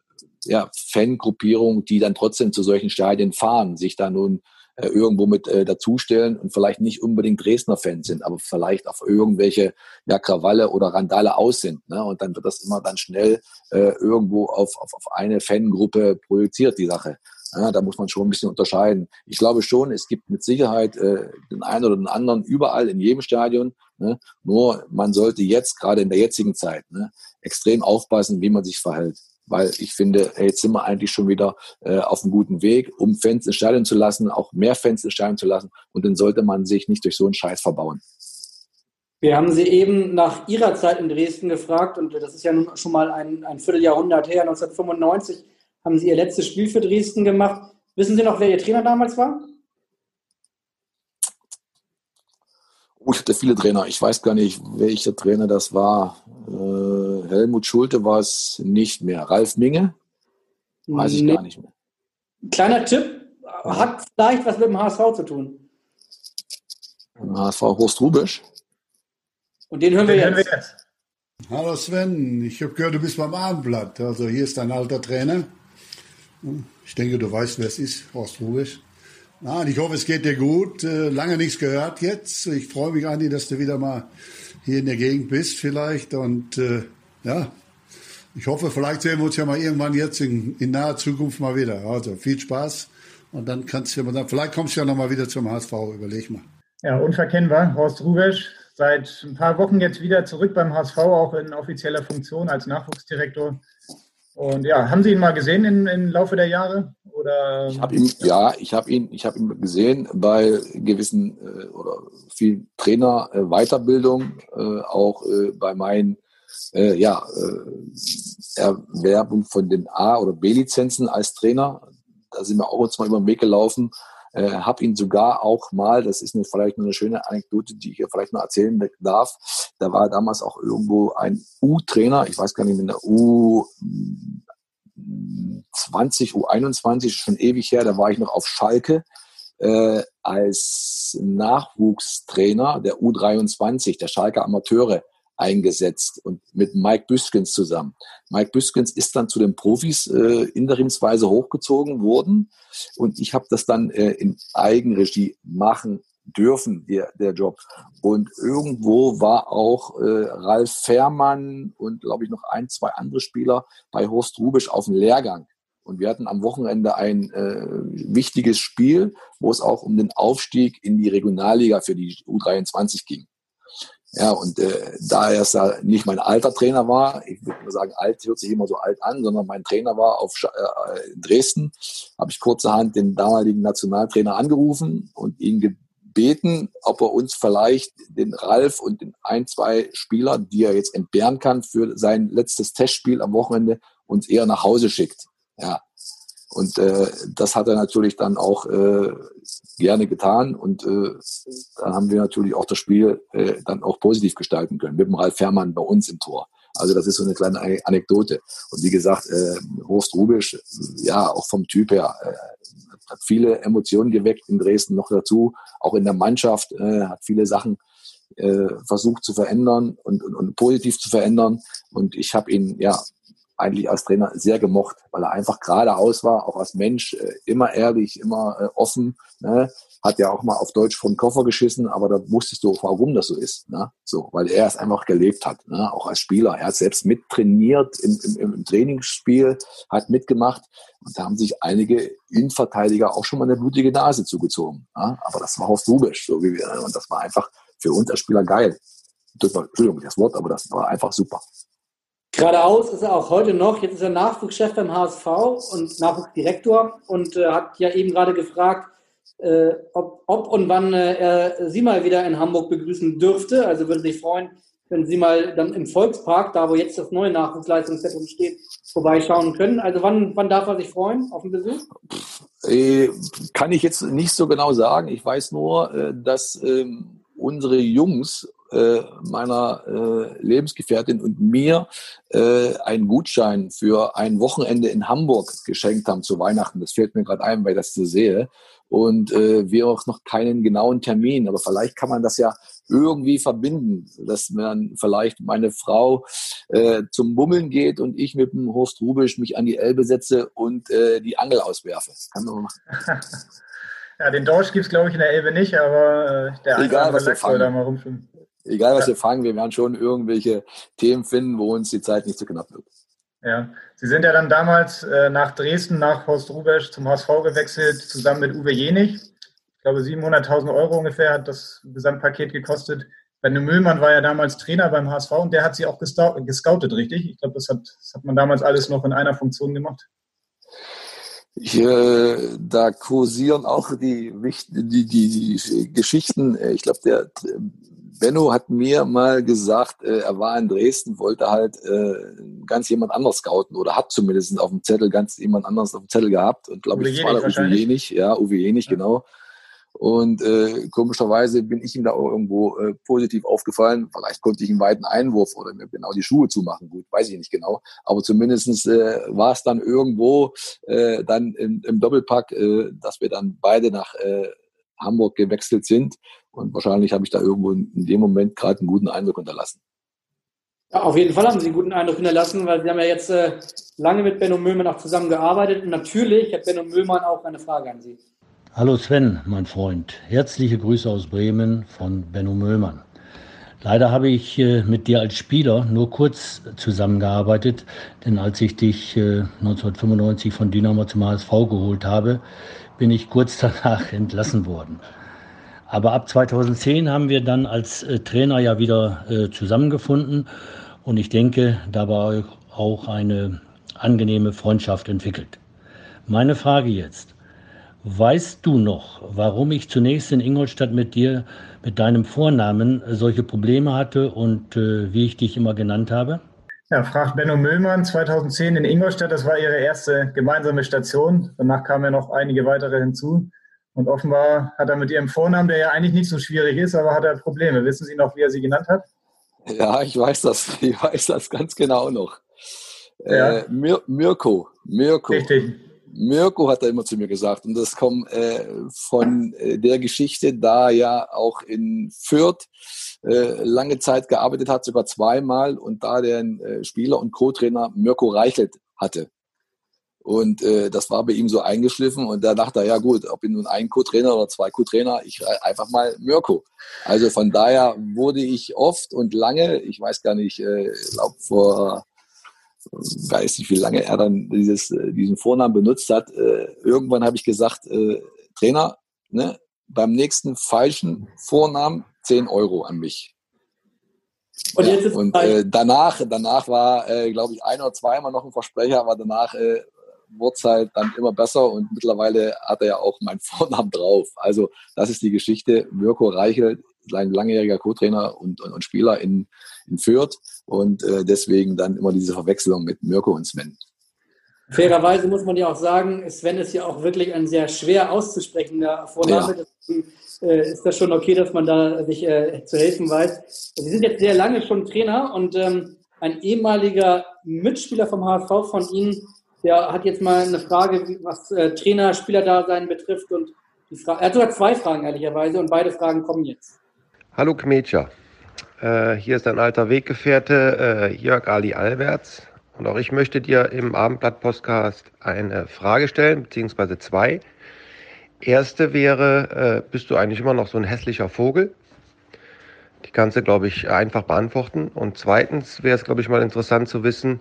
ja, Fangruppierungen, die dann trotzdem zu solchen Stadien fahren, sich da nun äh, irgendwo mit äh, dazustellen und vielleicht nicht unbedingt Dresdner Fans sind, aber vielleicht auf irgendwelche ja, Krawalle oder Randale aus sind. Ne? Und dann wird das immer dann schnell äh, irgendwo auf, auf, auf eine Fangruppe projiziert, die Sache. Ja, da muss man schon ein bisschen unterscheiden. Ich glaube schon, es gibt mit Sicherheit äh, den einen oder den anderen überall in jedem Stadion. Ne? Nur man sollte jetzt, gerade in der jetzigen Zeit, ne, extrem aufpassen, wie man sich verhält weil ich finde, hey, jetzt sind wir eigentlich schon wieder äh, auf einem guten Weg, um Fans ins Stadion zu lassen, auch mehr Fans ins Stadion zu lassen. Und dann sollte man sich nicht durch so einen Scheiß verbauen. Wir haben Sie eben nach Ihrer Zeit in Dresden gefragt und das ist ja nun schon mal ein, ein Vierteljahrhundert her, 1995 haben Sie Ihr letztes Spiel für Dresden gemacht. Wissen Sie noch, wer Ihr Trainer damals war? Oh, ich hatte viele Trainer. Ich weiß gar nicht, welcher Trainer das war. Äh, Helmut Schulte war es nicht mehr. Ralf Minge? Weiß ich nee. gar nicht mehr. Kleiner Tipp, hat vielleicht was mit dem HSV zu tun. HSV Horst Rubisch. Und den hören wir, den jetzt. Hören wir jetzt. Hallo Sven, ich habe gehört, du bist beim Abendblatt. Also hier ist dein alter Trainer. Ich denke, du weißt, wer es ist, Horst Rubisch. Nein, ich hoffe, es geht dir gut. Äh, lange nichts gehört jetzt. Ich freue mich, Andi, dass du wieder mal hier in der Gegend bist vielleicht. Und äh, ja, ich hoffe, vielleicht sehen wir uns ja mal irgendwann jetzt in, in naher Zukunft mal wieder. Also viel Spaß. Und dann kannst du ja mal, vielleicht kommst du ja noch mal wieder zum HSV, überleg mal. Ja, unverkennbar. Horst Rubesch, seit ein paar Wochen jetzt wieder zurück beim HSV, auch in offizieller Funktion als Nachwuchsdirektor. Und ja, haben Sie ihn mal gesehen im, im Laufe der Jahre? Oder? Ich habe ihn, ja, ich habe ihn, ich habe ihn gesehen bei gewissen äh, oder vielen Trainer äh, Weiterbildung, äh, auch äh, bei meinen äh, ja, äh, Erwerbung von den A- oder B-Lizenzen als Trainer. Da sind wir auch uns mal über den Weg gelaufen. Äh, habe ihn sogar auch mal, das ist eine, vielleicht eine schöne Anekdote, die ich hier vielleicht noch erzählen darf. Da war damals auch irgendwo ein U-Trainer, ich weiß gar nicht, mit der U 20, U21, schon ewig her, da war ich noch auf Schalke äh, als Nachwuchstrainer der U23, der Schalke Amateure eingesetzt und mit Mike Büskens zusammen. Mike Büskens ist dann zu den Profis äh, interimsweise hochgezogen worden und ich habe das dann äh, in Eigenregie machen dürfen, der, der Job. Und irgendwo war auch äh, Ralf Fährmann und glaube ich noch ein, zwei andere Spieler bei Horst Rubisch auf dem Lehrgang. Und wir hatten am Wochenende ein äh, wichtiges Spiel, wo es auch um den Aufstieg in die Regionalliga für die U23 ging. Ja, und äh, da er ja nicht mein alter Trainer war, ich würde mal sagen, alt hört sich immer so alt an, sondern mein Trainer war auf äh, in Dresden, habe ich kurzerhand den damaligen Nationaltrainer angerufen und ihn gebeten, ob er uns vielleicht den Ralf und den ein, zwei Spieler, die er jetzt entbehren kann für sein letztes Testspiel am Wochenende, uns eher nach Hause schickt. Ja, und äh, das hat er natürlich dann auch äh, gerne getan. Und äh, dann haben wir natürlich auch das Spiel äh, dann auch positiv gestalten können, mit dem Ralf Fährmann bei uns im Tor. Also das ist so eine kleine Anekdote. Und wie gesagt, äh, Horst Rubisch, ja, auch vom Typ her, äh, hat viele Emotionen geweckt in Dresden noch dazu. Auch in der Mannschaft äh, hat viele Sachen äh, versucht zu verändern und, und, und positiv zu verändern. Und ich habe ihn ja eigentlich als Trainer sehr gemocht, weil er einfach geradeaus war, auch als Mensch, äh, immer ehrlich, immer äh, offen. Ne? Hat ja auch mal auf Deutsch vom Koffer geschissen, aber da wusstest du, warum das so ist. Ne? So, weil er es einfach gelebt hat, ne? auch als Spieler. Er hat selbst mittrainiert im, im, im Trainingsspiel, hat mitgemacht. Und da haben sich einige Innenverteidiger auch schon mal eine blutige Nase zugezogen. Ne? Aber das war Horst Rubisch, so wie wir. Und das war einfach für uns als Spieler geil. Entschuldigung, das Wort, aber das war einfach super. Geradeaus ist er auch heute noch. Jetzt ist er Nachwuchschef beim HSV und Nachwuchsdirektor und äh, hat ja eben gerade gefragt, äh, ob, ob, und wann äh, er Sie mal wieder in Hamburg begrüßen dürfte. Also würde sich freuen, wenn Sie mal dann im Volkspark, da wo jetzt das neue Nachwuchsleistungszentrum steht, vorbeischauen können. Also wann, wann darf er sich freuen auf den Besuch? Äh, kann ich jetzt nicht so genau sagen. Ich weiß nur, äh, dass ähm, unsere Jungs äh, meiner äh, Lebensgefährtin und mir äh, einen Gutschein für ein Wochenende in Hamburg geschenkt haben zu Weihnachten. Das fällt mir gerade ein, weil ich das so sehe. Und äh, wir auch noch keinen genauen Termin. Aber vielleicht kann man das ja irgendwie verbinden, dass man vielleicht meine Frau äh, zum Bummeln geht und ich mit dem Horst Rubisch mich an die Elbe setze und äh, die Angel auswerfe. Kann man machen. Ja, den Dorsch gibt es, glaube ich, in der Elbe nicht, aber äh, der Egal, was wir soll da mal rumschwimmen. Egal, was wir fangen, wir werden schon irgendwelche Themen finden, wo uns die Zeit nicht zu knapp wird. Ja, Sie sind ja dann damals äh, nach Dresden, nach Horst Rubesch zum HSV gewechselt, zusammen mit Uwe Jenig. Ich glaube, 700.000 Euro ungefähr hat das Gesamtpaket gekostet. Benno Müllmann war ja damals Trainer beim HSV und der hat sie auch gescoutet, richtig? Ich glaube, das hat, das hat man damals alles noch in einer Funktion gemacht. Ich, äh, da kursieren auch die, die, die, die Geschichten. Ich glaube, der Benno hat mir mal gesagt, äh, er war in Dresden, wollte halt äh, ganz jemand anders scouten oder hat zumindest auf dem Zettel ganz jemand anders auf dem Zettel gehabt. Und glaube ich, das war der Uwe Jenig, ja, Uwe Jenig, ja. genau. Und äh, komischerweise bin ich ihm da auch irgendwo äh, positiv aufgefallen. Vielleicht konnte ich einen weiten Einwurf oder mir genau die Schuhe zumachen. Gut, weiß ich nicht genau. Aber zumindestens äh, war es dann irgendwo äh, dann im, im Doppelpack, äh, dass wir dann beide nach äh, Hamburg gewechselt sind. Und wahrscheinlich habe ich da irgendwo in dem Moment gerade einen guten Eindruck hinterlassen. Ja, auf jeden Fall haben Sie einen guten Eindruck hinterlassen, weil Sie haben ja jetzt äh, lange mit Benno Müllmann auch zusammengearbeitet. Und natürlich hat Benno Müllmann auch eine Frage an Sie. Hallo Sven, mein Freund. Herzliche Grüße aus Bremen von Benno Müllmann. Leider habe ich äh, mit dir als Spieler nur kurz zusammengearbeitet, denn als ich dich äh, 1995 von Dynamo zum HSV geholt habe, bin ich kurz danach entlassen worden. Aber ab 2010 haben wir dann als äh, Trainer ja wieder äh, zusammengefunden und ich denke, da war auch eine angenehme Freundschaft entwickelt. Meine Frage jetzt, Weißt du noch, warum ich zunächst in Ingolstadt mit dir, mit deinem Vornamen, solche Probleme hatte und äh, wie ich dich immer genannt habe? Ja, fragt Benno Müllmann 2010 in Ingolstadt. Das war ihre erste gemeinsame Station. Danach kamen ja noch einige weitere hinzu. Und offenbar hat er mit ihrem Vornamen, der ja eigentlich nicht so schwierig ist, aber hat er Probleme. Wissen Sie noch, wie er sie genannt hat? Ja, ich weiß das. Ich weiß das ganz genau noch. Ja. Äh, Mir Mirko. Mirko. Richtig. Mirko hat er immer zu mir gesagt. Und das kommt äh, von äh, der Geschichte, da ja auch in Fürth äh, lange Zeit gearbeitet hat, sogar zweimal, und da der äh, Spieler und Co-Trainer Mirko Reichelt hatte. Und äh, das war bei ihm so eingeschliffen und da dachte er, ja gut, ob ich nun ein Co-Trainer oder zwei Co-Trainer, ich einfach mal Mirko. Also von daher wurde ich oft und lange, ich weiß gar nicht, äh, glaube vor weiß nicht, wie lange er dann dieses, äh, diesen Vornamen benutzt hat. Äh, irgendwann habe ich gesagt, äh, Trainer, ne, beim nächsten falschen Vornamen 10 Euro an mich. Und, ja, und äh, danach, danach war, äh, glaube ich, ein oder zweimal noch ein Versprecher, aber danach äh, wurde halt dann immer besser und mittlerweile hat er ja auch meinen Vornamen drauf. Also das ist die Geschichte. Mirko Reichel, sein langjähriger Co-Trainer und, und, und, Spieler in, in Fürth und äh, deswegen dann immer diese Verwechslung mit Mirko und Sven. Fairerweise muss man ja auch sagen, Sven ist ja auch wirklich ein sehr schwer auszusprechender Vorname. Ja. Deswegen äh, ist das schon okay, dass man da sich äh, zu helfen weiß. Sie sind jetzt sehr lange schon Trainer und ähm, ein ehemaliger Mitspieler vom HSV von Ihnen, der hat jetzt mal eine Frage, was äh, Trainer-Spieler-Dasein betrifft und er hat sogar zwei Fragen ehrlicherweise und beide Fragen kommen jetzt. Hallo Kmetscher, äh, hier ist dein alter Weggefährte äh, Jörg Ali Alberts und auch ich möchte dir im Abendblatt-Podcast eine Frage stellen, beziehungsweise zwei. Erste wäre, äh, bist du eigentlich immer noch so ein hässlicher Vogel? Die kannst du, glaube ich, einfach beantworten. Und zweitens wäre es, glaube ich, mal interessant zu wissen,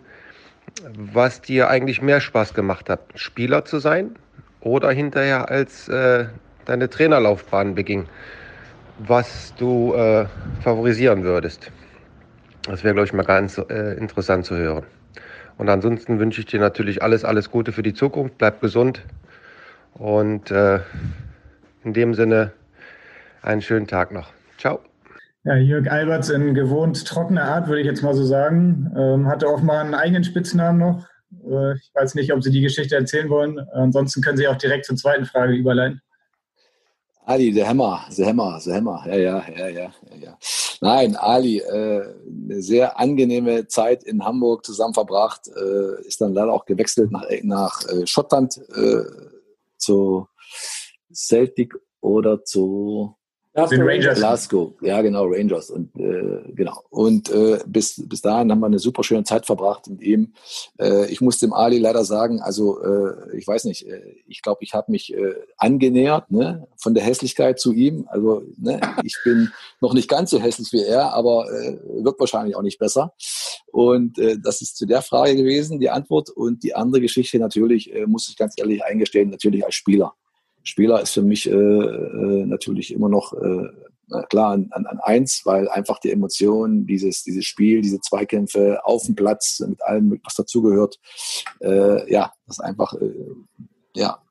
was dir eigentlich mehr Spaß gemacht hat, Spieler zu sein oder hinterher als äh, deine Trainerlaufbahn beging was du äh, favorisieren würdest. Das wäre, glaube ich, mal ganz äh, interessant zu hören. Und ansonsten wünsche ich dir natürlich alles, alles Gute für die Zukunft. Bleib gesund und äh, in dem Sinne einen schönen Tag noch. Ciao. Ja, Jörg Alberts in gewohnt trockener Art, würde ich jetzt mal so sagen. Ähm, hatte offenbar einen eigenen Spitznamen noch. Äh, ich weiß nicht, ob Sie die Geschichte erzählen wollen. Ansonsten können Sie auch direkt zur zweiten Frage überleiten. Ali, der Hammer, der Hammer, der Hammer. Ja, ja, ja, ja, ja. Nein, Ali, äh, eine sehr angenehme Zeit in Hamburg zusammen verbracht, äh, ist dann leider auch gewechselt nach, nach äh, Schottland äh, zu Celtic oder zu Glasgow Rangers. Glasgow, ja genau, Rangers. Und äh, genau. Und äh, bis, bis dahin haben wir eine super schöne Zeit verbracht mit ihm. Äh, ich muss dem Ali leider sagen, also äh, ich weiß nicht, äh, ich glaube, ich habe mich äh, angenähert ne, von der Hässlichkeit zu ihm. Also ne, ich bin noch nicht ganz so hässlich wie er, aber äh, wird wahrscheinlich auch nicht besser. Und äh, das ist zu der Frage gewesen, die Antwort. Und die andere Geschichte natürlich, äh, muss ich ganz ehrlich eingestehen, natürlich als Spieler. Spieler ist für mich äh, äh, natürlich immer noch äh, klar an, an, an eins, weil einfach die Emotionen, dieses, dieses Spiel, diese Zweikämpfe auf dem Platz mit allem, was dazugehört, äh, ja, das einfach äh, ja,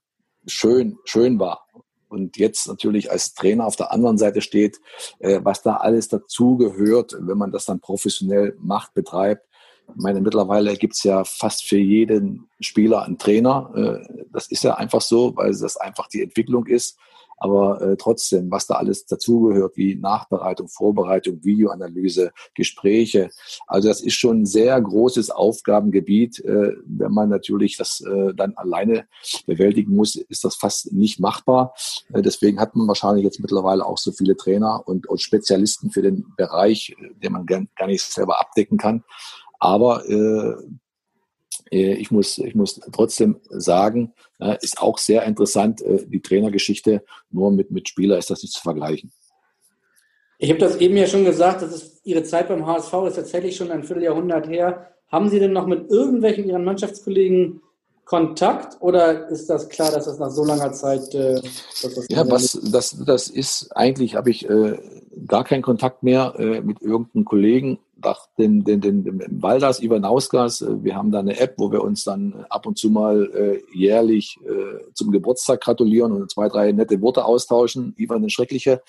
schön, schön war. Und jetzt natürlich als Trainer auf der anderen Seite steht, äh, was da alles dazugehört, wenn man das dann professionell macht, betreibt, meine, mittlerweile gibt es ja fast für jeden Spieler einen Trainer. Äh, das ist ja einfach so, weil das einfach die Entwicklung ist. Aber äh, trotzdem, was da alles dazugehört, wie Nachbereitung, Vorbereitung, Videoanalyse, Gespräche. Also das ist schon ein sehr großes Aufgabengebiet. Äh, wenn man natürlich das dann alleine bewältigen muss, ist das fast nicht machbar. Deswegen hat man wahrscheinlich jetzt mittlerweile auch so viele Trainer und, und Spezialisten für den Bereich, den man gar nicht selber abdecken kann. Aber äh, äh, ich, muss, ich muss trotzdem sagen, äh, ist auch sehr interessant, äh, die Trainergeschichte, nur mit, mit Spieler ist das nicht zu vergleichen. Ich habe das eben ja schon gesagt, das ist Ihre Zeit beim HSV ist tatsächlich schon ein Vierteljahrhundert her. Haben Sie denn noch mit irgendwelchen Ihren Mannschaftskollegen Kontakt oder ist das klar, dass das nach so langer Zeit. Äh, das ja, was, das, das ist eigentlich, habe ich äh, gar keinen Kontakt mehr äh, mit irgendeinem Kollegen. Nach den, den, den, den Waldas Ivanauskas, äh, wir haben da eine App, wo wir uns dann ab und zu mal äh, jährlich äh, zum Geburtstag gratulieren und zwei, drei nette Worte austauschen. Ivan den Schreckliche,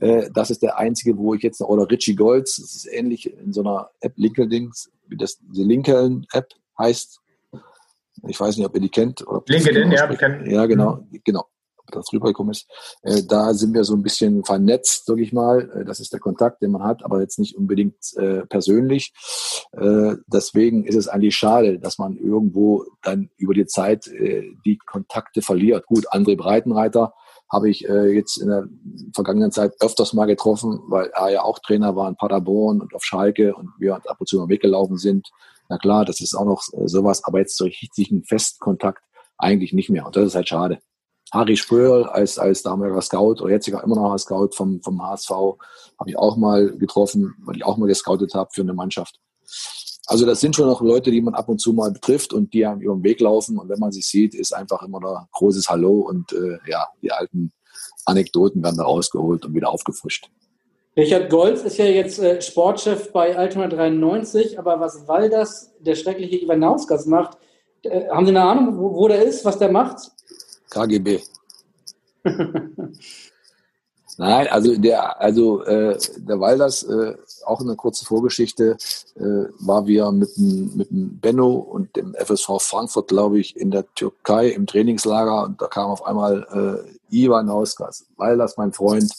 äh, das ist der einzige, wo ich jetzt, oder Richie Golds, das ist ähnlich in so einer App, Linkedin, wie das, die Lincoln-App heißt, ich weiß nicht, ob ihr die kennt. Oder LinkedIn, ja, bekannt. Ja, genau, genau. Das rübergekommen ist. Äh, da sind wir so ein bisschen vernetzt, sag ich mal. Äh, das ist der Kontakt, den man hat, aber jetzt nicht unbedingt äh, persönlich. Äh, deswegen ist es eigentlich schade, dass man irgendwo dann über die Zeit äh, die Kontakte verliert. Gut, André Breitenreiter habe ich äh, jetzt in der vergangenen Zeit öfters mal getroffen, weil er ja auch Trainer war in Paderborn und auf Schalke und wir ab und zu mal weggelaufen sind. Na klar, das ist auch noch sowas, aber jetzt so richtig einen Festkontakt eigentlich nicht mehr. Und das ist halt schade. Harry Spröhl als, als damaliger Scout oder jetziger immer noch Scout vom, vom HSV habe ich auch mal getroffen, weil ich auch mal gescoutet habe für eine Mannschaft. Also das sind schon noch Leute, die man ab und zu mal betrifft und die einem über den Weg laufen. Und wenn man sich sieht, ist einfach immer ein großes Hallo und äh, ja, die alten Anekdoten werden da rausgeholt und wieder aufgefrischt. Richard Golz ist ja jetzt äh, Sportchef bei Altona 93, aber was Walders, der schreckliche Ivanauskas, macht, äh, haben Sie eine Ahnung, wo, wo der ist, was der macht? KGB. Nein, also der, also äh, der Walders, äh, auch eine kurze Vorgeschichte, äh, war wir mit dem, mit dem Benno und dem FSV Frankfurt, glaube ich, in der Türkei im Trainingslager und da kam auf einmal äh, Ivan Hausgas. Walders, mein Freund,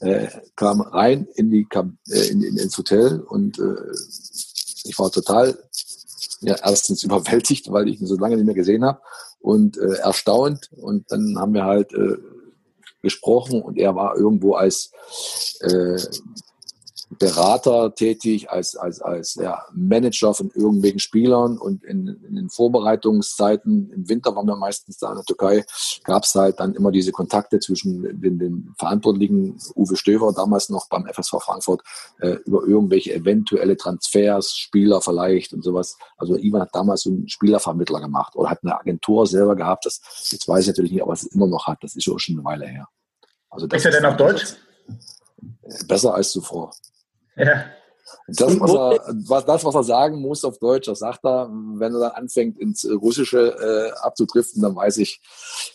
äh, kam rein in die äh, in, in, ins Hotel und äh, ich war total ja, erstens überwältigt, weil ich ihn so lange nicht mehr gesehen habe und äh, erstaunt. Und dann haben wir halt äh, gesprochen und er war irgendwo als äh, Berater tätig, als, als, als ja, Manager von irgendwelchen Spielern und in, in, den Vorbereitungszeiten, im Winter waren wir meistens da in der Türkei, gab es halt dann immer diese Kontakte zwischen den, den Verantwortlichen, Uwe Stöver, damals noch beim FSV Frankfurt, äh, über irgendwelche eventuelle Transfers, Spieler vielleicht und sowas. Also Ivan hat damals so einen Spielervermittler gemacht oder hat eine Agentur selber gehabt, das jetzt weiß ich natürlich nicht, aber es immer noch hat, das ist schon eine Weile her. Also ist er denn auf Deutsch? Besser als zuvor. Ja. Das was, er, was, das, was er sagen muss auf Deutsch, das sagt er. Wenn er dann anfängt, ins Russische äh, abzudriften, dann weiß ich,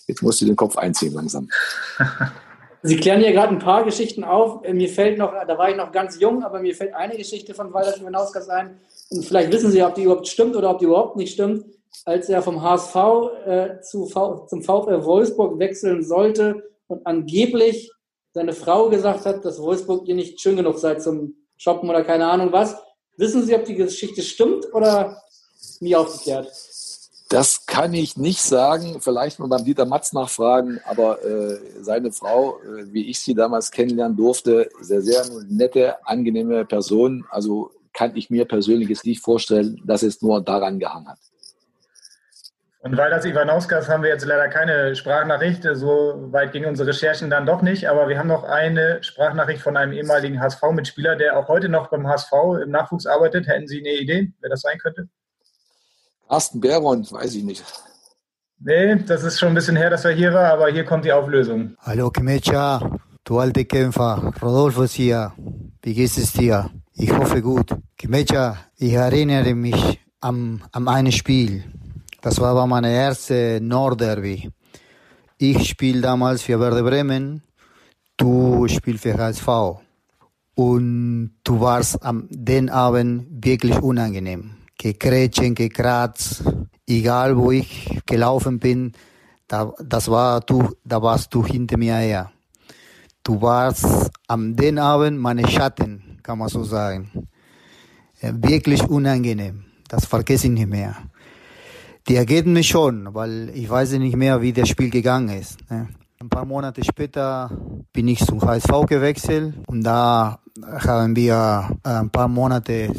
jetzt musst du den Kopf einziehen langsam. Sie klären ja gerade ein paar Geschichten auf. Mir fällt noch, da war ich noch ganz jung, aber mir fällt eine Geschichte von Walter Schimanauskas ein. Und vielleicht wissen Sie, ob die überhaupt stimmt oder ob die überhaupt nicht stimmt. Als er vom HSV äh, zu v, zum VfL Wolfsburg wechseln sollte und angeblich seine Frau gesagt hat, dass Wolfsburg ihr nicht schön genug sei zum shoppen oder keine Ahnung was. Wissen Sie, ob die Geschichte stimmt oder nie aufgeklärt? Das kann ich nicht sagen. Vielleicht mal beim Dieter Matz nachfragen, aber äh, seine Frau, äh, wie ich sie damals kennenlernen durfte, sehr, sehr nette, angenehme Person. Also kann ich mir persönlich jetzt nicht vorstellen, dass es nur daran gehangen hat. Und weil das Ivanauskas haben wir jetzt leider keine Sprachnachricht. So weit gingen unsere Recherchen dann doch nicht. Aber wir haben noch eine Sprachnachricht von einem ehemaligen HSV-Mitspieler, der auch heute noch beim HSV im Nachwuchs arbeitet. Hätten Sie eine Idee, wer das sein könnte? Carsten Behron, weiß ich nicht. Nee, das ist schon ein bisschen her, dass er hier war, aber hier kommt die Auflösung. Hallo Kemecha, du alte Kämpfer. Rodolfo ist hier. Wie geht es dir? Ich hoffe gut. Kemecha, ich erinnere mich am, am eine Spiel. Das war aber mein erste Nordderby. Ich spiele damals für Werder Bremen, du spielst für HSV. Und du warst am den Abend wirklich unangenehm. Gekrätschen, gekratzt, egal wo ich gelaufen bin, da, das war du, da warst du hinter mir her. Du warst am den Abend meine Schatten, kann man so sagen. Wirklich unangenehm. Das vergesse ich nicht mehr. Die Ergebnisse schon, weil ich weiß nicht mehr, wie das Spiel gegangen ist. Ne? Ein paar Monate später bin ich zum HSV gewechselt und da haben wir ein paar Monate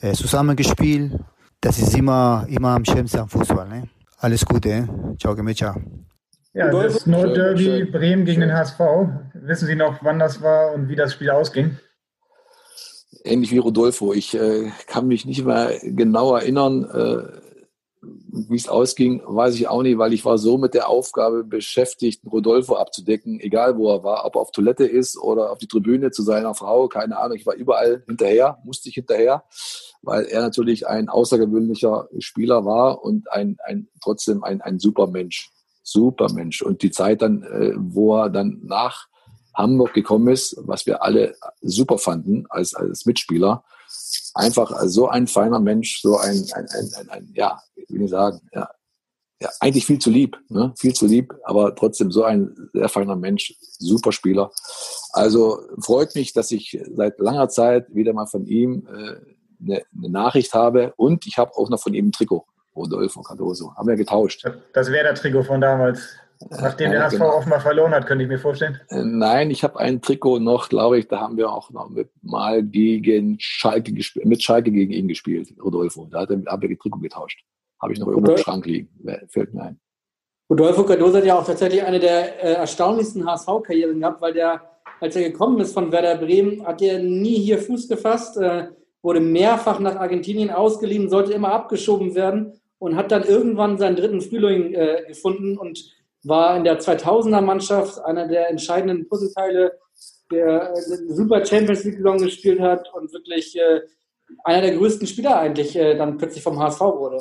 äh, zusammengespielt. Das ist immer, immer am schönsten am Fußball. Ne? Alles Gute. Eh? Ciao, Gemecha. Ja, das Nordderby Bremen gegen den HSV. Wissen Sie noch, wann das war und wie das Spiel ausging? Ähnlich wie Rodolfo. Ich äh, kann mich nicht mehr genau erinnern. Äh, wie es ausging, weiß ich auch nicht, weil ich war so mit der Aufgabe beschäftigt, Rodolfo abzudecken, egal wo er war, ob er auf Toilette ist oder auf die Tribüne zu seiner Frau, keine Ahnung. Ich war überall hinterher, musste ich hinterher, weil er natürlich ein außergewöhnlicher Spieler war und ein, ein trotzdem ein, ein super Mensch. Super Mensch. Und die Zeit dann, äh, wo er dann nach Hamburg gekommen ist, was wir alle super fanden als, als Mitspieler, einfach so ein feiner Mensch, so ein, ein, ein, ein, ein ja, wie ich sagen, ja, ja, eigentlich viel zu lieb, ne? viel zu lieb, aber trotzdem so ein sehr feiner Mensch, super Spieler. Also freut mich, dass ich seit langer Zeit wieder mal von ihm äh, eine, eine Nachricht habe und ich habe auch noch von ihm ein Trikot, Rodolfo Cardoso. Haben wir getauscht. Das wäre der Trikot von damals. Nachdem der HSV genau. offenbar verloren hat, könnte ich mir vorstellen. Äh, nein, ich habe ein Trikot noch, glaube ich, da haben wir auch noch mit, mal gegen Schalke mit Schalke gegen ihn gespielt, Rodolfo. Da haben wir das Trikot getauscht. Habe ich noch irgendwo im Schrank liegen. Fällt mir ein. Rodolfo Cardoso hat ja auch tatsächlich eine der äh, erstaunlichsten HSV-Karrieren gehabt, weil der, als er gekommen ist von Werder Bremen, hat er nie hier Fuß gefasst, äh, wurde mehrfach nach Argentinien ausgeliehen, sollte immer abgeschoben werden und hat dann irgendwann seinen dritten Frühling äh, gefunden und war in der 2000er Mannschaft einer der entscheidenden Puzzleteile, der super Champions League Saison gespielt hat und wirklich äh, einer der größten Spieler eigentlich äh, dann plötzlich vom HSV wurde.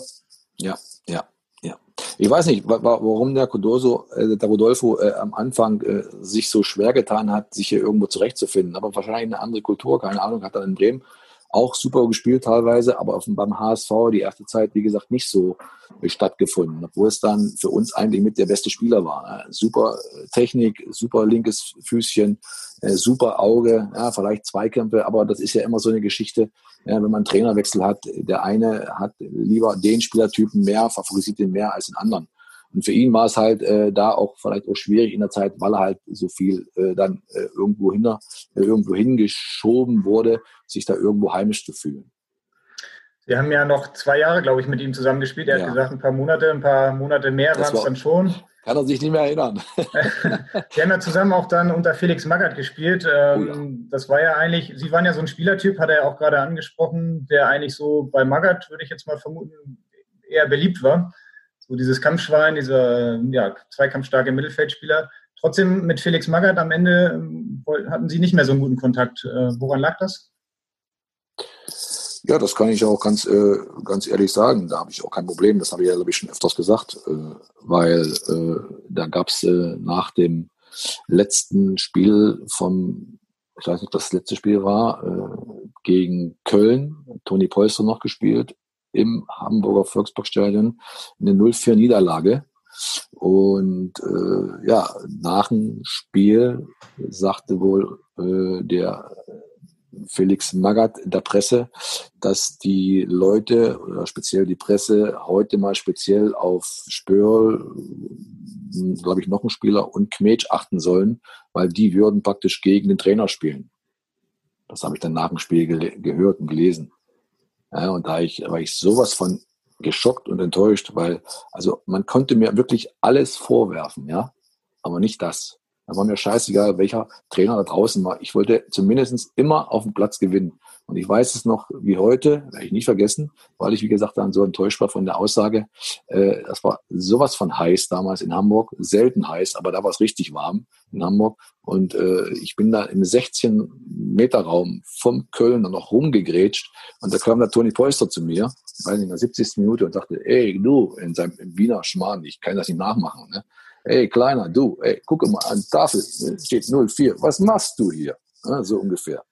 Ja, ja, ja. Ich weiß nicht, warum der Codoso, äh, der Rodolfo äh, am Anfang äh, sich so schwer getan hat, sich hier irgendwo zurechtzufinden. Aber wahrscheinlich eine andere Kultur, keine Ahnung, hat er in Bremen auch super gespielt teilweise, aber auf, beim HSV die erste Zeit, wie gesagt, nicht so stattgefunden, obwohl es dann für uns eigentlich mit der beste Spieler war. Ne? Super äh, Technik, super linkes Füßchen, äh, super Auge, ja, vielleicht Zweikämpfe, aber das ist ja immer so eine Geschichte, ja, wenn man einen Trainerwechsel hat. Der eine hat lieber den Spielertypen mehr, favorisiert den mehr als den anderen. Und für ihn war es halt äh, da auch vielleicht auch schwierig in der Zeit, weil er halt so viel äh, dann äh, irgendwo, hinter, äh, irgendwo hingeschoben wurde, sich da irgendwo heimisch zu fühlen. Sie haben ja noch zwei Jahre, glaube ich, mit ihm zusammengespielt. Er ja. hat gesagt, ein paar Monate, ein paar Monate mehr waren es dann schon. Kann er sich nicht mehr erinnern. Sie haben ja zusammen auch dann unter Felix Magath gespielt. Ähm, oh ja. Das war ja eigentlich, Sie waren ja so ein Spielertyp, hat er ja auch gerade angesprochen, der eigentlich so bei Magath, würde ich jetzt mal vermuten, eher beliebt war so dieses Kampfschwein, dieser ja, zweikampfstarke Mittelfeldspieler. Trotzdem mit Felix Magath am Ende ähm, hatten Sie nicht mehr so einen guten Kontakt. Äh, woran lag das? Ja, das kann ich auch ganz, äh, ganz ehrlich sagen. Da habe ich auch kein Problem. Das habe ich ja, glaube ich, schon öfters gesagt, äh, weil äh, da gab es äh, nach dem letzten Spiel vom, ich weiß nicht, ob das letzte Spiel war, äh, gegen Köln, Toni Polster noch gespielt im Hamburger Volksparkstadion eine 0-4-Niederlage. Und äh, ja, nach dem Spiel sagte wohl äh, der Felix Magath in der Presse, dass die Leute oder speziell die Presse heute mal speziell auf Spörl, glaube ich, noch ein Spieler und Kmetsch achten sollen, weil die würden praktisch gegen den Trainer spielen. Das habe ich dann nach dem Spiel ge gehört und gelesen. Ja, und da ich, war ich sowas von geschockt und enttäuscht, weil, also man konnte mir wirklich alles vorwerfen, ja, aber nicht das. Da war mir scheißegal, welcher Trainer da draußen war. Ich wollte zumindest immer auf dem Platz gewinnen. Und ich weiß es noch wie heute, werde ich nicht vergessen, weil ich, wie gesagt, dann so enttäuscht war von der Aussage. Äh, das war sowas von heiß damals in Hamburg. Selten heiß, aber da war es richtig warm in Hamburg. Und äh, ich bin da im 16-Meter-Raum vom Köln noch rumgegrätscht. Und da kam der Toni Polster zu mir, weiß nicht, in der 70. Minute und sagte, ey, du, in seinem Wiener Schmarrn, ich kann das nicht nachmachen. Ne? Ey, Kleiner, du, ey, guck mal an Tafel, steht 04. Was machst du hier? Ja, so ungefähr.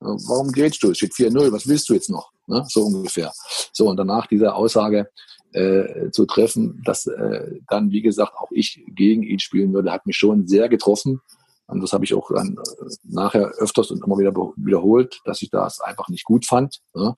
Warum grätst du? Es steht 4-0, was willst du jetzt noch? Ne? So ungefähr. So, und danach diese Aussage äh, zu treffen, dass äh, dann, wie gesagt, auch ich gegen ihn spielen würde, hat mich schon sehr getroffen. Und das habe ich auch dann äh, nachher öfters und immer wieder wiederholt, dass ich das einfach nicht gut fand. Ne?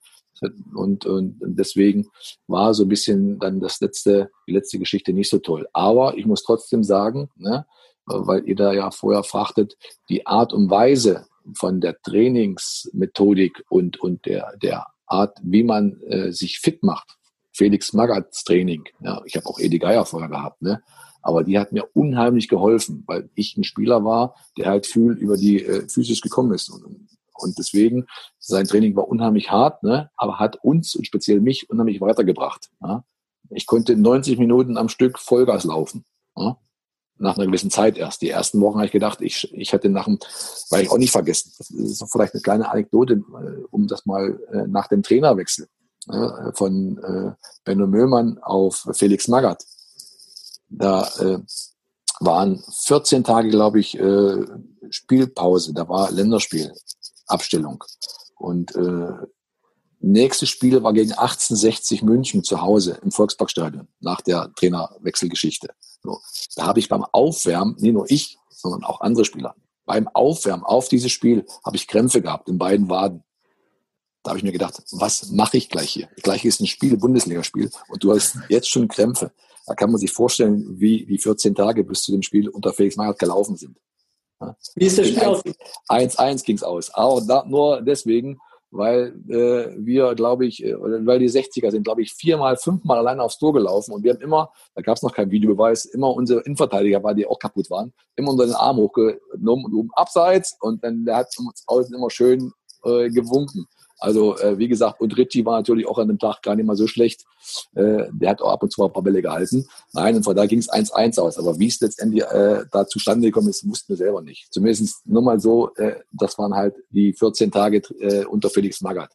Und, und deswegen war so ein bisschen dann das letzte, die letzte Geschichte nicht so toll. Aber ich muss trotzdem sagen, ne, weil ihr da ja vorher fragtet, die Art und Weise von der Trainingsmethodik und, und der, der Art, wie man äh, sich fit macht. Felix Magats Training. Ja, ich habe auch Edi Geier vorher gehabt, ne? Aber die hat mir unheimlich geholfen, weil ich ein Spieler war, der halt viel über die äh, Physis gekommen ist. Und, und deswegen, sein Training war unheimlich hart, ne, aber hat uns und speziell mich unheimlich weitergebracht. Ja. Ich konnte 90 Minuten am Stück Vollgas laufen. Ja. Nach einer gewissen Zeit erst. Die ersten Wochen habe ich gedacht, ich, ich hätte nach dem, weil ich auch nicht vergessen. Das ist vielleicht eine kleine Anekdote, äh, um das mal äh, nach dem Trainerwechsel äh, von Benno Möhlmann auf Felix Magath. Da waren 14 Tage, glaube ich, Spielpause. Da war Länderspiel. Abstellung. Und äh, nächstes Spiel war gegen 1860 München zu Hause im Volksparkstadion nach der Trainerwechselgeschichte. So, da habe ich beim Aufwärmen, nicht nur ich, sondern auch andere Spieler, beim Aufwärmen auf dieses Spiel habe ich Krämpfe gehabt in beiden Waden. Da habe ich mir gedacht, was mache ich gleich hier? Gleich ist ein Spiel, Bundesligaspiel, und du hast jetzt schon Krämpfe. Da kann man sich vorstellen, wie die 14 Tage bis zu dem Spiel unter Felix Magath gelaufen sind. Wie ist das Spiel aus? 1-1 ging es aus. Aber da, nur deswegen, weil äh, wir, glaube ich, äh, weil die 60er sind, glaube ich, viermal, fünfmal alleine aufs Tor gelaufen und wir haben immer, da gab es noch keinen Videobeweis, immer unsere Innenverteidiger, weil die auch kaputt waren, immer unseren Arm hochgenommen und oben abseits und dann der hat uns außen immer schön äh, gewunken. Also äh, wie gesagt, und Ritchie war natürlich auch an dem Tag gar nicht mal so schlecht. Äh, der hat auch ab und zu mal ein paar Bälle gehalten. Nein, und von da ging es 1-1 aus. Aber wie es letztendlich äh, da zustande gekommen ist, wussten wir selber nicht. Zumindest nur mal so, äh, das waren halt die 14 Tage äh, unter Felix Magath.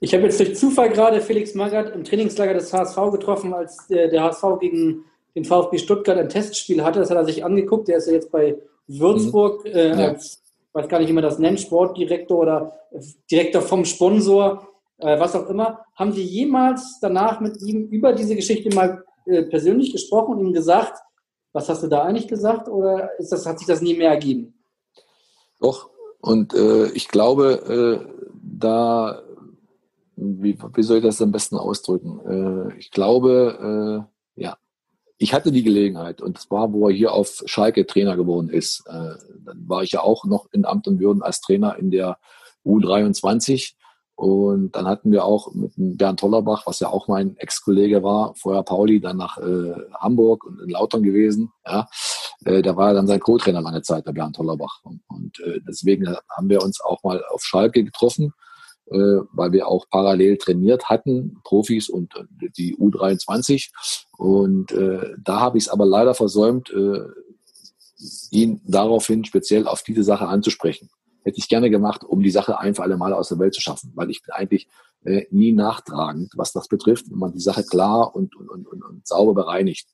Ich habe jetzt durch Zufall gerade Felix Magath im Trainingslager des HSV getroffen, als der, der HSV gegen den VfB Stuttgart ein Testspiel hatte. Das hat er sich angeguckt. Der ist ja jetzt bei Würzburg äh, ja. als weiß gar nicht, wie man das nennt, Sportdirektor oder Direktor vom Sponsor, äh, was auch immer. Haben Sie jemals danach mit ihm über diese Geschichte mal äh, persönlich gesprochen und ihm gesagt, was hast du da eigentlich gesagt oder ist das, hat sich das nie mehr ergeben? Doch, und äh, ich glaube, äh, da, wie, wie, soll ich das am besten ausdrücken? Äh, ich glaube, äh, ja, ich hatte die Gelegenheit und das war, wo er hier auf Schalke Trainer geworden ist. Äh, dann war ich ja auch noch in Amt und Würden als Trainer in der U23. Und dann hatten wir auch mit Bernd Hollerbach, was ja auch mein Ex-Kollege war, vorher Pauli, dann nach äh, Hamburg und in Lautern gewesen. Ja, äh, da war er dann sein Co-Trainer lange Zeit, der Bernd Hollerbach. Und, und äh, deswegen haben wir uns auch mal auf Schalke getroffen weil wir auch parallel trainiert hatten, Profis und die U23. Und äh, da habe ich es aber leider versäumt, äh, ihn daraufhin speziell auf diese Sache anzusprechen. Hätte ich gerne gemacht, um die Sache ein für alle Mal aus der Welt zu schaffen, weil ich bin eigentlich äh, nie nachtragend, was das betrifft, wenn man die Sache klar und, und, und, und sauber bereinigt.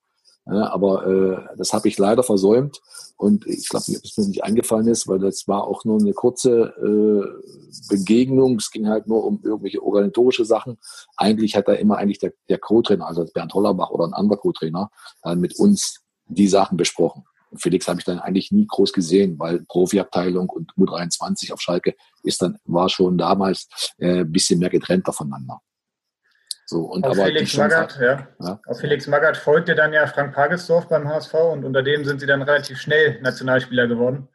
Aber äh, das habe ich leider versäumt und ich glaube, ist mir nicht eingefallen ist, weil das war auch nur eine kurze äh, Begegnung. Es ging halt nur um irgendwelche organisatorische Sachen. Eigentlich hat da immer eigentlich der, der Co-Trainer, also Bernd Hollerbach oder ein anderer Co-Trainer, äh, mit uns die Sachen besprochen. Felix habe ich dann eigentlich nie groß gesehen, weil Profiabteilung und U23 auf Schalke ist dann, war schon damals äh, ein bisschen mehr getrennter voneinander. So, und auf aber Felix Magath, ja. ja. Auf Felix Magath folgte dann ja Frank Pagelsdorf beim HSV und unter dem sind sie dann relativ schnell Nationalspieler geworden.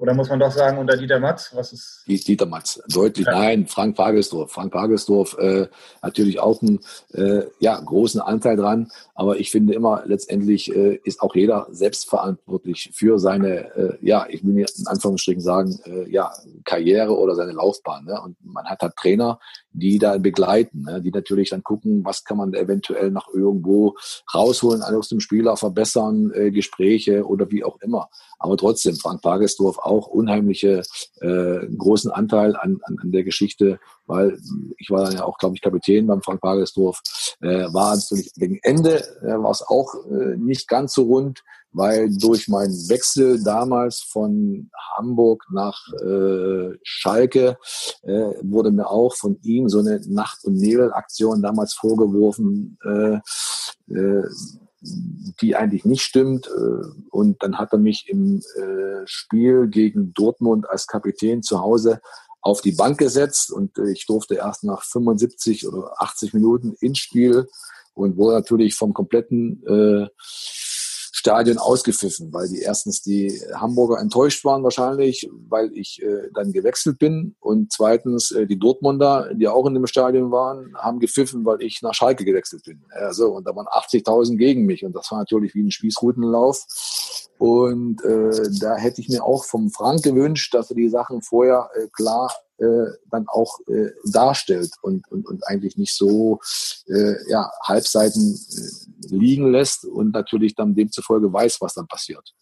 Oder muss man doch sagen, unter Dieter Matz? Was ist? Dieter Matz, deutlich. Ja. Nein, Frank Pagelsdorf. Frank Pagelsdorf äh, natürlich auch einen äh, ja, großen Anteil dran. Aber ich finde immer, letztendlich äh, ist auch jeder selbstverantwortlich für seine, äh, ja, ich will in Anführungsstrichen sagen, äh, ja, Karriere oder seine Laufbahn. Ne? Und man hat halt Trainer, die da begleiten, ne? die natürlich dann gucken, was kann man eventuell noch irgendwo rausholen, aus dem Spieler verbessern, äh, Gespräche oder wie auch immer. Aber trotzdem, Frank Pagelsdorf auch unheimliche äh, großen Anteil an, an, an der Geschichte, weil ich war ja auch, glaube ich, Kapitän beim Frank Pagelsdorf, äh, war natürlich gegen Ende äh, war es auch äh, nicht ganz so rund, weil durch meinen Wechsel damals von Hamburg nach äh, Schalke äh, wurde mir auch von ihm so eine Nacht- und Nebelaktion damals vorgeworfen, äh, äh, die eigentlich nicht stimmt. Äh, und dann hat er mich im äh, Spiel gegen Dortmund als Kapitän zu Hause auf die Bank gesetzt und äh, ich durfte erst nach 75 oder 80 Minuten ins Spiel und wurde natürlich vom kompletten äh, Stadion ausgepfiffen, weil die erstens die Hamburger enttäuscht waren wahrscheinlich, weil ich äh, dann gewechselt bin. Und zweitens äh, die Dortmunder, die auch in dem Stadion waren, haben gepfiffen, weil ich nach Schalke gewechselt bin. Also und da waren 80.000 gegen mich. Und das war natürlich wie ein Spießrutenlauf. Und äh, da hätte ich mir auch vom Frank gewünscht, dass er die Sachen vorher äh, klar äh, dann auch äh, darstellt und, und, und eigentlich nicht so äh, ja, Halbseiten äh, liegen lässt und natürlich dann demzufolge weiß, was dann passiert.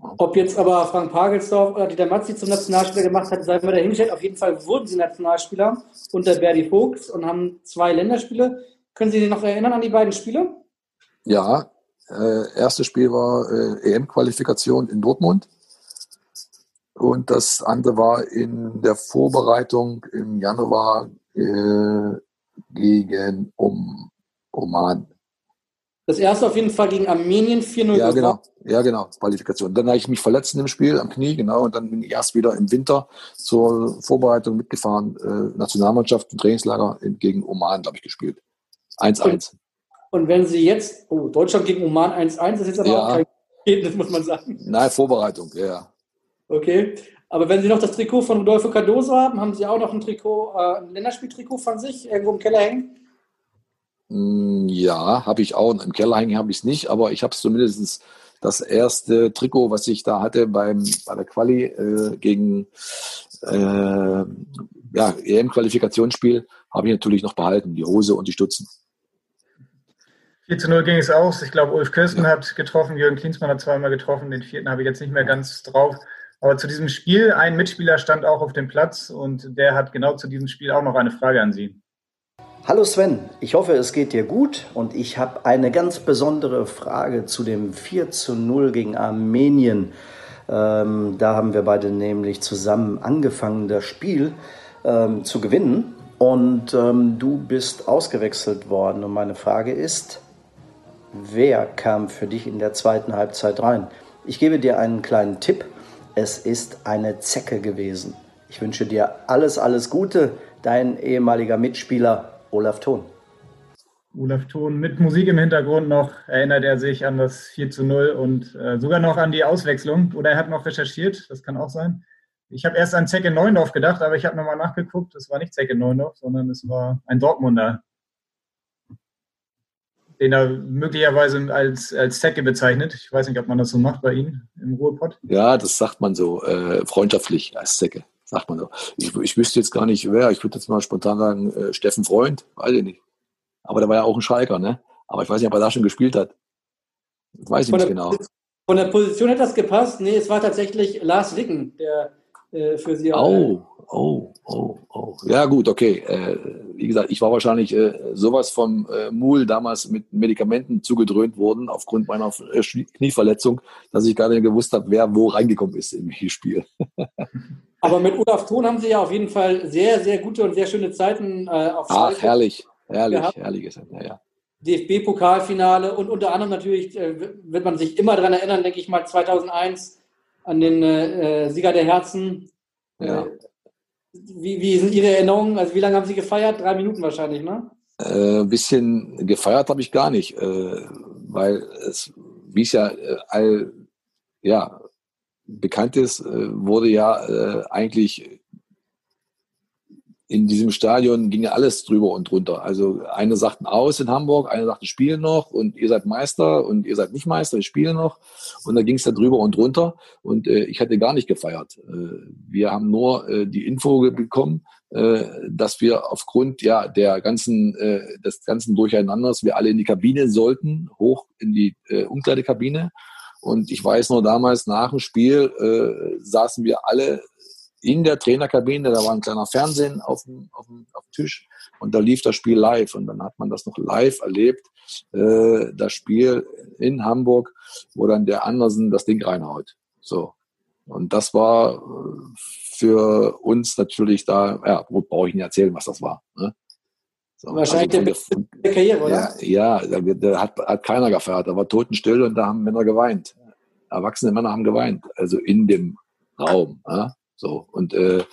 Ob jetzt aber Frank Pagelsdorf oder Dieter Matzi zum Nationalspieler gemacht hat, sei mal dahingestellt. Auf jeden Fall wurden sie Nationalspieler unter Berdi Vogts und haben zwei Länderspiele. Können Sie sich noch erinnern an die beiden Spiele? Ja, äh, erstes Spiel war äh, EM-Qualifikation in Dortmund. Und das andere war in der Vorbereitung im Januar äh, gegen um, Oman. Das erste auf jeden Fall gegen Armenien 4-0. Ja, genau. Ja, genau. Qualifikation. Dann habe ich mich verletzt im Spiel am Knie, genau. Und dann bin ich erst wieder im Winter zur Vorbereitung mitgefahren. Äh, Nationalmannschaft im Trainingslager gegen Oman, glaube ich, gespielt. 1-1. Und, und, wenn Sie jetzt, oh, Deutschland gegen Oman 1-1, das ist jetzt aber ja. auch kein Ergebnis, muss man sagen. Nein, Vorbereitung, ja. Okay. Aber wenn Sie noch das Trikot von Rodolfo Cardoso haben, haben Sie auch noch ein Trikot, äh, ein Länderspieltrikot von sich irgendwo im Keller hängen? Mm, ja, habe ich auch. Im Keller hängen habe ich es nicht, aber ich habe zumindest das erste Trikot, was ich da hatte beim, bei der Quali äh, gegen äh, ja, EM-Qualifikationsspiel, habe ich natürlich noch behalten, die Hose und die Stutzen. 4 zu 0 ging es aus. Ich glaube, Ulf Kirsten ja. hat getroffen, Jürgen Klinsmann hat zweimal getroffen, den vierten habe ich jetzt nicht mehr ganz drauf. Aber zu diesem Spiel, ein Mitspieler stand auch auf dem Platz und der hat genau zu diesem Spiel auch noch eine Frage an Sie. Hallo Sven, ich hoffe, es geht dir gut und ich habe eine ganz besondere Frage zu dem 4 zu 0 gegen Armenien. Ähm, da haben wir beide nämlich zusammen angefangen, das Spiel ähm, zu gewinnen und ähm, du bist ausgewechselt worden. Und meine Frage ist, wer kam für dich in der zweiten Halbzeit rein? Ich gebe dir einen kleinen Tipp. Es ist eine Zecke gewesen. Ich wünsche dir alles, alles Gute, dein ehemaliger Mitspieler Olaf Thon. Olaf Thon mit Musik im Hintergrund noch erinnert er sich an das 4 zu 0 und äh, sogar noch an die Auswechslung. Oder er hat noch recherchiert, das kann auch sein. Ich habe erst an Zecke Neundorf gedacht, aber ich habe nochmal nachgeguckt. Es war nicht Zecke Neundorf, sondern es war ein Dortmunder, den er möglicherweise als, als Zecke bezeichnet. Ich weiß nicht, ob man das so macht bei Ihnen im Ruhrpott. Ja, das sagt man so, äh, freundschaftlich als Zecke, sagt man so. Ich, ich wüsste jetzt gar nicht, wer. Ich würde jetzt mal spontan sagen, äh, Steffen Freund, weiß ich nicht. Aber der war ja auch ein Schalker, ne? Aber ich weiß nicht, ob er da schon gespielt hat. Das weiß ich von nicht genau. Von der Position hat das gepasst. Nee, es war tatsächlich Lars Wicken, der äh, für Sie. Oh, Oh, oh, oh. Ja, gut, okay. Äh, wie gesagt, ich war wahrscheinlich äh, sowas vom äh, Mul damals mit Medikamenten zugedröhnt worden aufgrund meiner äh, Knieverletzung, dass ich gar nicht gewusst habe, wer wo reingekommen ist im Spiel. Aber mit Olaf Thon haben Sie ja auf jeden Fall sehr, sehr gute und sehr schöne Zeiten äh, auf Ach, herrlich, herrlich, gehabt. herrlich ist ja, ja. DFB-Pokalfinale und unter anderem natürlich äh, wird man sich immer daran erinnern, denke ich mal, 2001 an den äh, Sieger der Herzen. Ja. Äh, wie, wie sind Ihre Erinnerungen? Also wie lange haben Sie gefeiert? Drei Minuten wahrscheinlich, ne? Ein äh, bisschen gefeiert habe ich gar nicht, äh, weil es, wie es ja äh, all, ja, bekannt ist, wurde ja eigentlich in diesem Stadion ging ja alles drüber und drunter. Also eine sagten aus in Hamburg, eine sagte spielen noch und ihr seid Meister und ihr seid nicht Meister, ich spiele noch. Und da ging es da drüber und drunter und äh, ich hatte gar nicht gefeiert. Äh, wir haben nur äh, die Info bekommen, äh, dass wir aufgrund ja der ganzen äh, des ganzen Durcheinanders wir alle in die Kabine sollten, hoch in die äh, Umkleidekabine. Und ich weiß nur damals nach dem Spiel saßen wir alle in der Trainerkabine, da war ein kleiner Fernsehen auf dem, auf dem, auf dem Tisch und da lief das Spiel live und dann hat man das noch live erlebt, äh, das Spiel in Hamburg, wo dann der Andersen das Ding reinhaut. So. Und das war äh, für uns natürlich da, ja, brauche ich nicht erzählen, was das war. Ne? So, Wahrscheinlich also der, der Karriere, oder? Ja, ja da, da hat, hat keiner gefeiert, da war totenstill und da haben Männer geweint. Erwachsene Männer haben geweint, also in dem Raum. Ja? So, und äh,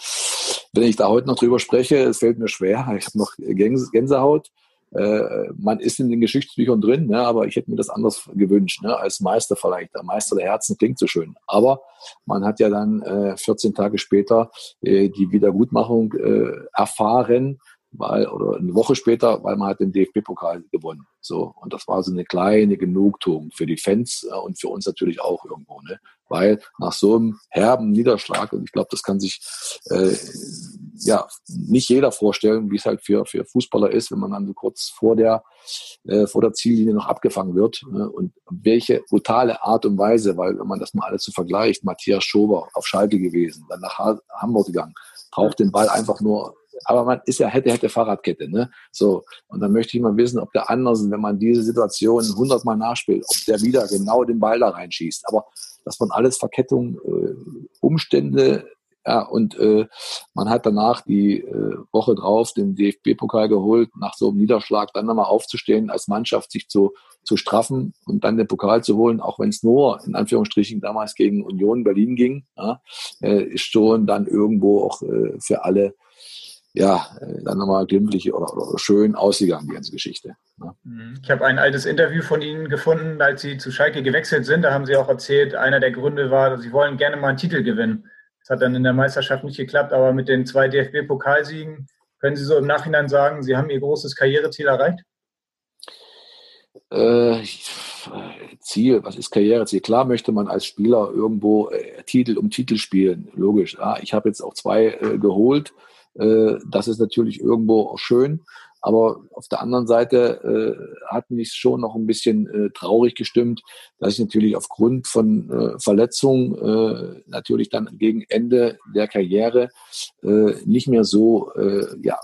wenn ich da heute noch drüber spreche, es fällt mir schwer, ich habe noch Gänsehaut. Äh, man ist in den Geschichtsbüchern drin, ne, aber ich hätte mir das anders gewünscht, ne, als Meister vielleicht. Der Meister der Herzen klingt so schön. Aber man hat ja dann äh, 14 Tage später äh, die Wiedergutmachung äh, erfahren weil, oder eine Woche später, weil man hat den DFB-Pokal gewonnen. So, und das war so eine kleine Genugtuung für die Fans äh, und für uns natürlich auch irgendwo, ne? Weil nach so einem herben Niederschlag, und ich glaube, das kann sich äh, ja nicht jeder vorstellen, wie es halt für, für Fußballer ist, wenn man dann so kurz vor der, äh, vor der Ziellinie noch abgefangen wird. Ne? Und welche brutale Art und Weise, weil wenn man das mal alles so vergleicht, Matthias Schober auf Schalke gewesen, dann nach Hamburg gegangen, braucht den Ball einfach nur aber man ist ja hätte, hätte Fahrradkette, ne? So. Und dann möchte ich mal wissen, ob der Andersen, wenn man diese Situation hundertmal nachspielt, ob der wieder genau den Ball da reinschießt. Aber das waren alles Verkettungen, äh, Umstände, ja, und äh, man hat danach die äh, Woche drauf den DFB-Pokal geholt, nach so einem Niederschlag dann nochmal aufzustehen, als Mannschaft sich zu, zu straffen und dann den Pokal zu holen, auch wenn es nur in Anführungsstrichen damals gegen Union Berlin ging, ja, äh, ist schon dann irgendwo auch äh, für alle ja, äh, dann nochmal glimpflich oder, oder, schön ausgegangen, die ganze Geschichte. Ne? Mhm. Ich habe ein altes Interview von Ihnen gefunden, als Sie zu Schalke gewechselt sind. Da haben Sie auch erzählt, einer der Gründe war, Sie wollen gerne mal einen Titel gewinnen. Das hat dann in der Meisterschaft nicht geklappt, aber mit den zwei DFB-Pokalsiegen können Sie so im Nachhinein sagen, Sie haben Ihr großes Karriereziel erreicht? Äh, Ziel, was ist Karriereziel? Klar möchte man als Spieler irgendwo äh, Titel um Titel spielen, logisch. Ja, ich habe jetzt auch zwei äh, geholt äh, das ist natürlich irgendwo auch schön. Aber auf der anderen Seite äh, hat mich schon noch ein bisschen äh, traurig gestimmt, dass ich natürlich aufgrund von äh, Verletzungen äh, natürlich dann gegen Ende der Karriere äh, nicht mehr so äh, ja,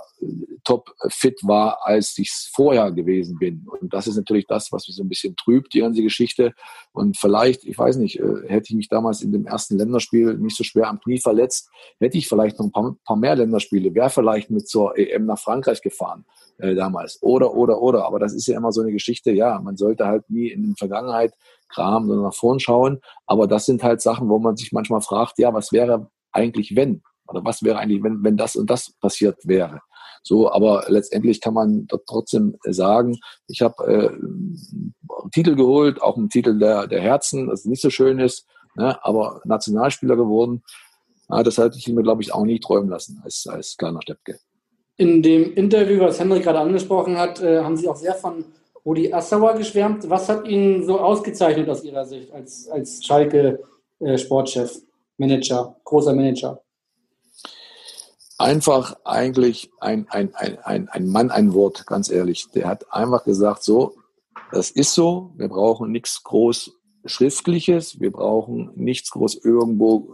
top fit war, als ich vorher gewesen bin. Und das ist natürlich das, was mich so ein bisschen trübt, die ganze Geschichte. Und vielleicht, ich weiß nicht, äh, hätte ich mich damals in dem ersten Länderspiel nicht so schwer am Knie verletzt, hätte ich vielleicht noch ein paar, paar mehr Länderspiele, wäre vielleicht mit zur EM nach Frankreich gefahren äh, damals. Oder, oder, oder. Aber das ist ja immer so eine Geschichte, ja, man sollte halt nie in die Vergangenheit kramen, sondern nach vorn schauen. Aber das sind halt Sachen, wo man sich manchmal fragt, ja, was wäre eigentlich, wenn? Oder was wäre eigentlich, wenn, wenn das und das passiert wäre? So, aber letztendlich kann man trotzdem sagen, ich habe äh, einen Titel geholt, auch einen Titel der, der Herzen, das nicht so schön ist, ne, aber Nationalspieler geworden. Ja, das hätte ich mir, glaube ich, auch nie träumen lassen als, als kleiner Steppke. In dem Interview, was Henrik gerade angesprochen hat, äh, haben Sie auch sehr von Rudi Assauer geschwärmt. Was hat ihn so ausgezeichnet aus Ihrer Sicht als, als Schalke-Sportchef, äh, Manager, großer Manager? Einfach eigentlich ein, ein, ein, ein, Mann, ein Wort, ganz ehrlich. Der hat einfach gesagt, so, das ist so, wir brauchen nichts groß Schriftliches, wir brauchen nichts groß irgendwo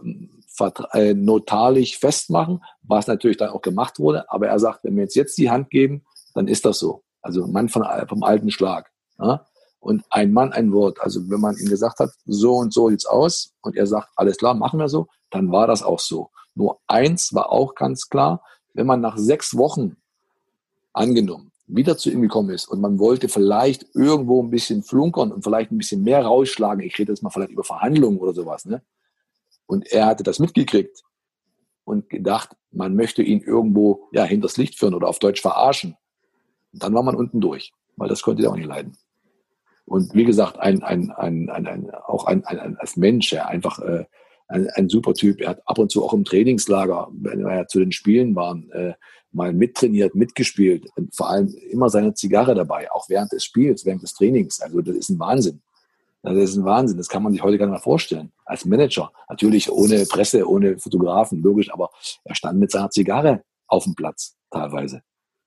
äh, notarlich festmachen, was natürlich dann auch gemacht wurde. Aber er sagt, wenn wir jetzt jetzt die Hand geben, dann ist das so. Also ein Mann von, vom alten Schlag. Ja? Und ein Mann, ein Wort. Also wenn man ihm gesagt hat, so und so sieht's aus, und er sagt, alles klar, machen wir so, dann war das auch so. Nur eins war auch ganz klar, wenn man nach sechs Wochen angenommen wieder zu ihm gekommen ist und man wollte vielleicht irgendwo ein bisschen flunkern und vielleicht ein bisschen mehr rausschlagen, ich rede jetzt mal vielleicht über Verhandlungen oder sowas, ne? Und er hatte das mitgekriegt und gedacht, man möchte ihn irgendwo ja hinters Licht führen oder auf Deutsch verarschen. Und dann war man unten durch, weil das konnte er auch nicht leiden. Und wie gesagt, ein, ein, ein, ein, ein auch ein, ein, ein, als Mensch, er einfach äh, ein, ein super Typ. Er hat ab und zu auch im Trainingslager, wenn wir ja zu den Spielen waren, äh, mal mittrainiert, mitgespielt und vor allem immer seine Zigarre dabei, auch während des Spiels, während des Trainings. Also das ist ein Wahnsinn. Das ist ein Wahnsinn. Das kann man sich heute gar nicht mehr vorstellen. Als Manager. Natürlich ohne Presse, ohne Fotografen, logisch, aber er stand mit seiner Zigarre auf dem Platz teilweise.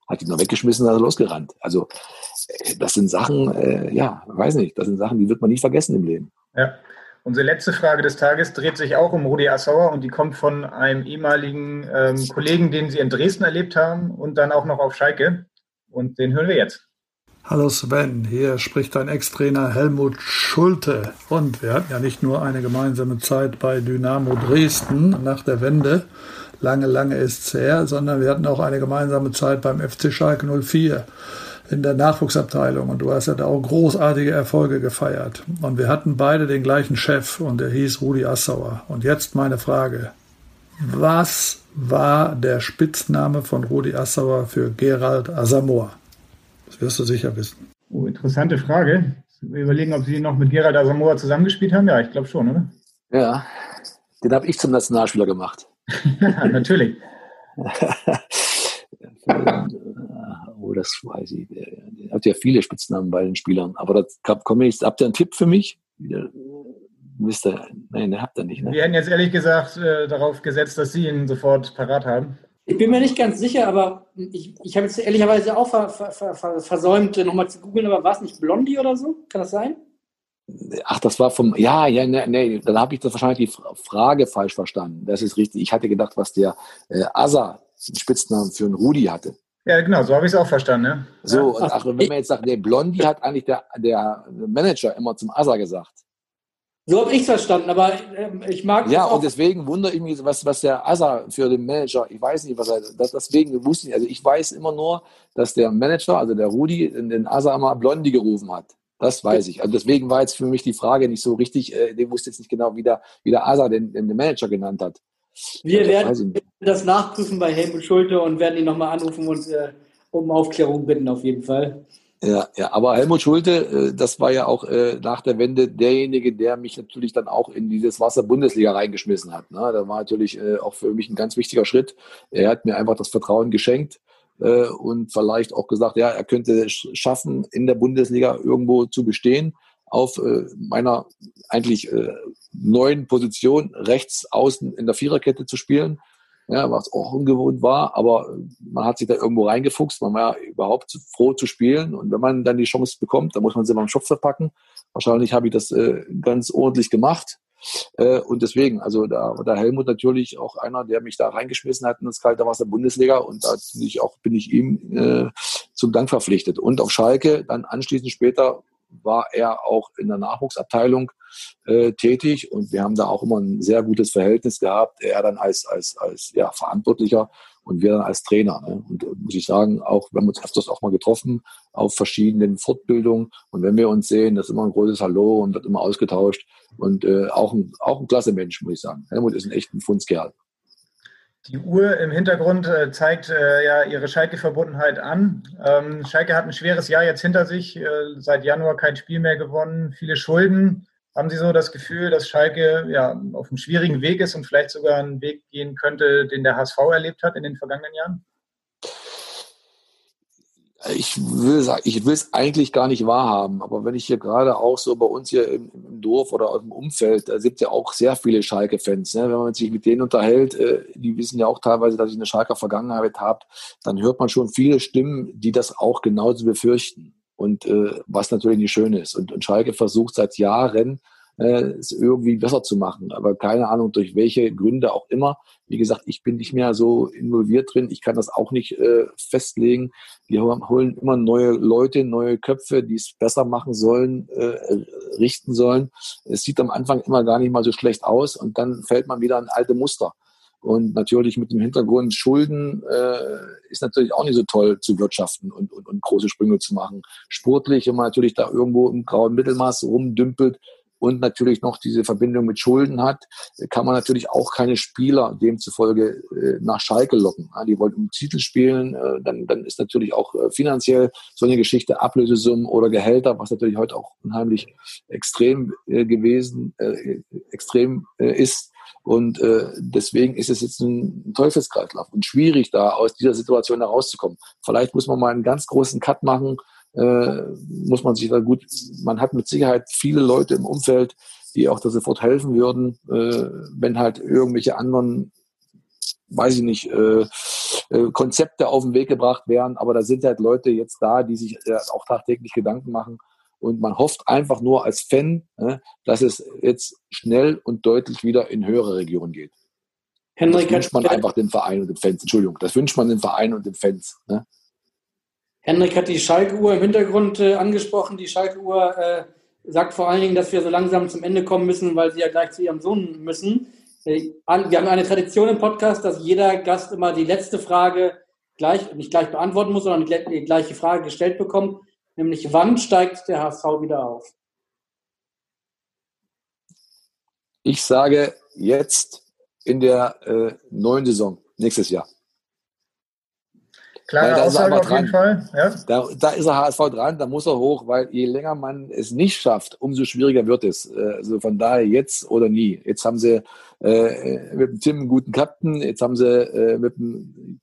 Hat ihn noch weggeschmissen, hat er losgerannt. Also äh, das sind Sachen, äh, ja, weiß nicht, das sind Sachen, die wird man nie vergessen im Leben. Ja. Unsere letzte Frage des Tages dreht sich auch um Rudi Assauer und die kommt von einem ehemaligen ähm, Kollegen, den Sie in Dresden erlebt haben und dann auch noch auf Schalke. Und den hören wir jetzt. Hallo Sven, hier spricht dein Ex-Trainer Helmut Schulte. Und wir hatten ja nicht nur eine gemeinsame Zeit bei Dynamo Dresden nach der Wende, lange, lange ist es her, sondern wir hatten auch eine gemeinsame Zeit beim FC Schalke 04 in der Nachwuchsabteilung und du hast ja da auch großartige Erfolge gefeiert. Und wir hatten beide den gleichen Chef und der hieß Rudi Assauer. Und jetzt meine Frage. Was war der Spitzname von Rudi Assauer für Gerald Asamoah? Das wirst du sicher wissen. Oh, interessante Frage. Wir überlegen, ob Sie noch mit Gerald Asamoah zusammengespielt haben. Ja, ich glaube schon, oder? Ja, den habe ich zum Nationalspieler gemacht. natürlich. oh, das weiß ich. Ihr habt ja viele Spitznamen bei den Spielern. Aber das komme ich, habt ihr einen Tipp für mich? Wisst ihr, nein, den habt ihr nicht. Ne? Wir hätten jetzt ehrlich gesagt äh, darauf gesetzt, dass Sie ihn sofort parat haben. Ich bin mir nicht ganz sicher, aber ich, ich habe jetzt ehrlicherweise auch ver, ver, ver, versäumt, nochmal zu googeln, aber war es nicht Blondie oder so? Kann das sein? Ach, das war vom, ja, ja, nee, nee dann habe ich das wahrscheinlich die Frage falsch verstanden. Das ist richtig. Ich hatte gedacht, was der äh, Asa, Spitznamen für einen Rudi hatte. Ja, genau, so habe ich es auch verstanden. Ne? So, und ach, wenn man jetzt sagt, der Blondie hat eigentlich der, der Manager immer zum Asa gesagt. So habe ich es verstanden, aber äh, ich mag Ja, und deswegen wundere ich mich, was, was der Asa für den Manager, ich weiß nicht, was er, das, deswegen wusste ich, also ich weiß immer nur, dass der Manager, also der Rudi, den Asa immer Blondie gerufen hat. Das weiß ich. Also deswegen war jetzt für mich die Frage nicht so richtig, äh, der wusste jetzt nicht genau, wie der, wie der Asa den, den Manager genannt hat. Wir das werden das nachprüfen bei Helmut Schulte und werden ihn nochmal anrufen und äh, um Aufklärung bitten, auf jeden Fall. Ja, ja, aber Helmut Schulte, äh, das war ja auch äh, nach der Wende derjenige, der mich natürlich dann auch in dieses Wasser Bundesliga reingeschmissen hat. Ne? Da war natürlich äh, auch für mich ein ganz wichtiger Schritt. Er hat mir einfach das Vertrauen geschenkt und vielleicht auch gesagt, ja, er könnte es schaffen, in der Bundesliga irgendwo zu bestehen auf meiner eigentlich neuen Position rechts außen in der Viererkette zu spielen. Ja, was auch ungewohnt war, aber man hat sich da irgendwo reingefuchst, man war überhaupt froh zu spielen. Und wenn man dann die Chance bekommt, dann muss man sie mal im Schopf verpacken. Wahrscheinlich habe ich das äh, ganz ordentlich gemacht. Äh, und deswegen, also da war der Helmut natürlich auch einer, der mich da reingeschmissen hat in das kalte Wasser Bundesliga. Und da bin ich auch bin ich ihm äh, zum Dank verpflichtet. Und auf Schalke dann anschließend später war er auch in der Nachwuchsabteilung äh, tätig und wir haben da auch immer ein sehr gutes Verhältnis gehabt. Er dann als, als, als ja, Verantwortlicher und wir dann als Trainer. Ne? Und äh, muss ich sagen, auch wir haben uns öfters auch mal getroffen auf verschiedenen Fortbildungen und wenn wir uns sehen, das ist immer ein großes Hallo und wird immer ausgetauscht und äh, auch, ein, auch ein klasse Mensch, muss ich sagen. Helmut ist ein echter Fundskerl. Die Uhr im Hintergrund äh, zeigt äh, ja ihre Schalke-Verbundenheit an. Ähm, Schalke hat ein schweres Jahr jetzt hinter sich, äh, seit Januar kein Spiel mehr gewonnen, viele Schulden. Haben Sie so das Gefühl, dass Schalke ja auf einem schwierigen Weg ist und vielleicht sogar einen Weg gehen könnte, den der HSV erlebt hat in den vergangenen Jahren? ich will sagen, ich will es eigentlich gar nicht wahrhaben, aber wenn ich hier gerade auch so bei uns hier im, im Dorf oder dem Umfeld, da sind ja auch sehr viele Schalke-Fans. Ne? Wenn man sich mit denen unterhält, äh, die wissen ja auch teilweise, dass ich eine Schalker Vergangenheit habe, dann hört man schon viele Stimmen, die das auch genauso befürchten. Und äh, was natürlich nicht schön ist. Und, und Schalke versucht seit Jahren, äh, es irgendwie besser zu machen. Aber keine Ahnung, durch welche Gründe auch immer. Wie gesagt, ich bin nicht mehr so involviert drin. Ich kann das auch nicht äh, festlegen. Wir holen immer neue Leute, neue Köpfe, die es besser machen sollen, äh, richten sollen. Es sieht am Anfang immer gar nicht mal so schlecht aus und dann fällt man wieder in alte Muster. Und natürlich mit dem Hintergrund Schulden äh, ist natürlich auch nicht so toll zu wirtschaften und, und, und große Sprünge zu machen. Sportlich, wenn man natürlich da irgendwo im grauen Mittelmaß rumdümpelt, und natürlich noch diese Verbindung mit Schulden hat, kann man natürlich auch keine Spieler demzufolge äh, nach Schalke locken. die wollten um Titel spielen, äh, dann, dann ist natürlich auch äh, finanziell so eine Geschichte Ablösesummen oder Gehälter, was natürlich heute auch unheimlich extrem gewesen, extrem ist. Und äh, deswegen ist es jetzt ein Teufelskreislauf und schwierig, da aus dieser Situation herauszukommen. Vielleicht muss man mal einen ganz großen Cut machen, äh, muss man sich da gut, man hat mit Sicherheit viele Leute im Umfeld, die auch da sofort helfen würden, äh, wenn halt irgendwelche anderen, weiß ich nicht, äh, äh, Konzepte auf den Weg gebracht werden. Aber da sind halt Leute jetzt da, die sich äh, auch tagtäglich Gedanken machen. Und man hofft einfach nur als Fan, äh, dass es jetzt schnell und deutlich wieder in höhere Regionen geht. Henrik, das wünscht man einfach den Verein und den Fans. Entschuldigung, das wünscht man den Verein und den Fans. Ne? Henrik hat die Schalke-Uhr im Hintergrund äh, angesprochen. Die Schalke-Uhr äh, sagt vor allen Dingen, dass wir so langsam zum Ende kommen müssen, weil sie ja gleich zu ihrem Sohn müssen. Äh, wir haben eine Tradition im Podcast, dass jeder Gast immer die letzte Frage gleich, nicht gleich beantworten muss, sondern die gleiche Frage gestellt bekommt, nämlich wann steigt der HSV wieder auf? Ich sage jetzt in der äh, neuen Saison, nächstes Jahr. Klare Aussage auf jeden Fall. Ja. Da, da ist der HSV dran, da muss er hoch, weil je länger man es nicht schafft, umso schwieriger wird es. Äh, also von daher jetzt oder nie. Jetzt haben sie äh, mit dem Tim einen guten Captain, jetzt haben sie äh, mit dem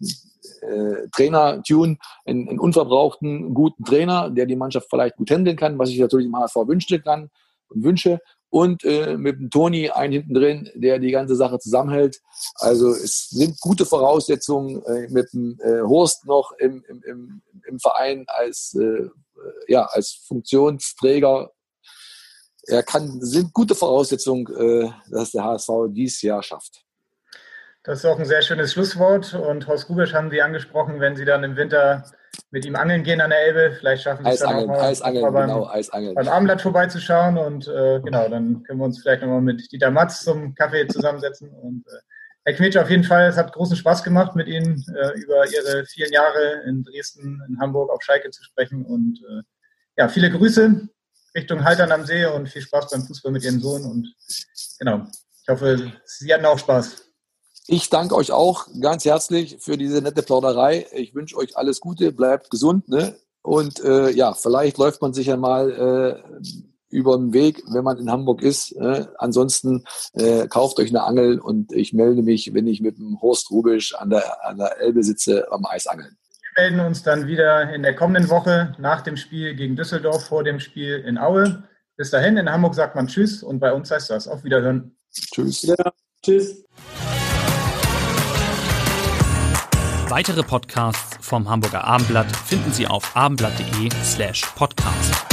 äh, Trainer Tune einen, einen unverbrauchten, guten Trainer, der die Mannschaft vielleicht gut handeln kann, was ich natürlich im HSV wünschte kann und wünsche und äh, mit dem Toni einen hinten drin, der die ganze Sache zusammenhält. Also es sind gute Voraussetzungen äh, mit dem äh, Horst noch im, im, im, im Verein als, äh, ja, als Funktionsträger. Er kann, sind gute Voraussetzungen, äh, dass der HSV dies Jahr schafft. Das ist auch ein sehr schönes Schlusswort. Und Horst Gubisch haben Sie angesprochen, wenn Sie dann im Winter mit ihm angeln gehen an der Elbe. Vielleicht schaffen Sie es dann auch mal, Eisangeln, mal beim, genau, Eisangeln. beim Abendblatt vorbeizuschauen. Und äh, genau, dann können wir uns vielleicht nochmal mit Dieter Matz zum Kaffee zusammensetzen. Und äh, Herr Kmitsch, auf jeden Fall, es hat großen Spaß gemacht, mit Ihnen äh, über Ihre vielen Jahre in Dresden, in Hamburg, auf Schalke zu sprechen. Und äh, ja, viele Grüße Richtung Haltern am See und viel Spaß beim Fußball mit Ihrem Sohn. Und genau, ich hoffe, Sie hatten auch Spaß. Ich danke euch auch ganz herzlich für diese nette Plauderei. Ich wünsche euch alles Gute, bleibt gesund. Ne? Und äh, ja, vielleicht läuft man sich ja mal äh, über den Weg, wenn man in Hamburg ist. Äh, ansonsten äh, kauft euch eine Angel und ich melde mich, wenn ich mit dem Horst Rubisch an der, an der Elbe sitze, am Eisangeln. Wir melden uns dann wieder in der kommenden Woche nach dem Spiel gegen Düsseldorf, vor dem Spiel in Aue. Bis dahin, in Hamburg sagt man Tschüss und bei uns heißt das auf Wiederhören. Tschüss. Ja, tschüss. Weitere Podcasts vom Hamburger Abendblatt finden Sie auf abendblatt.de slash podcast.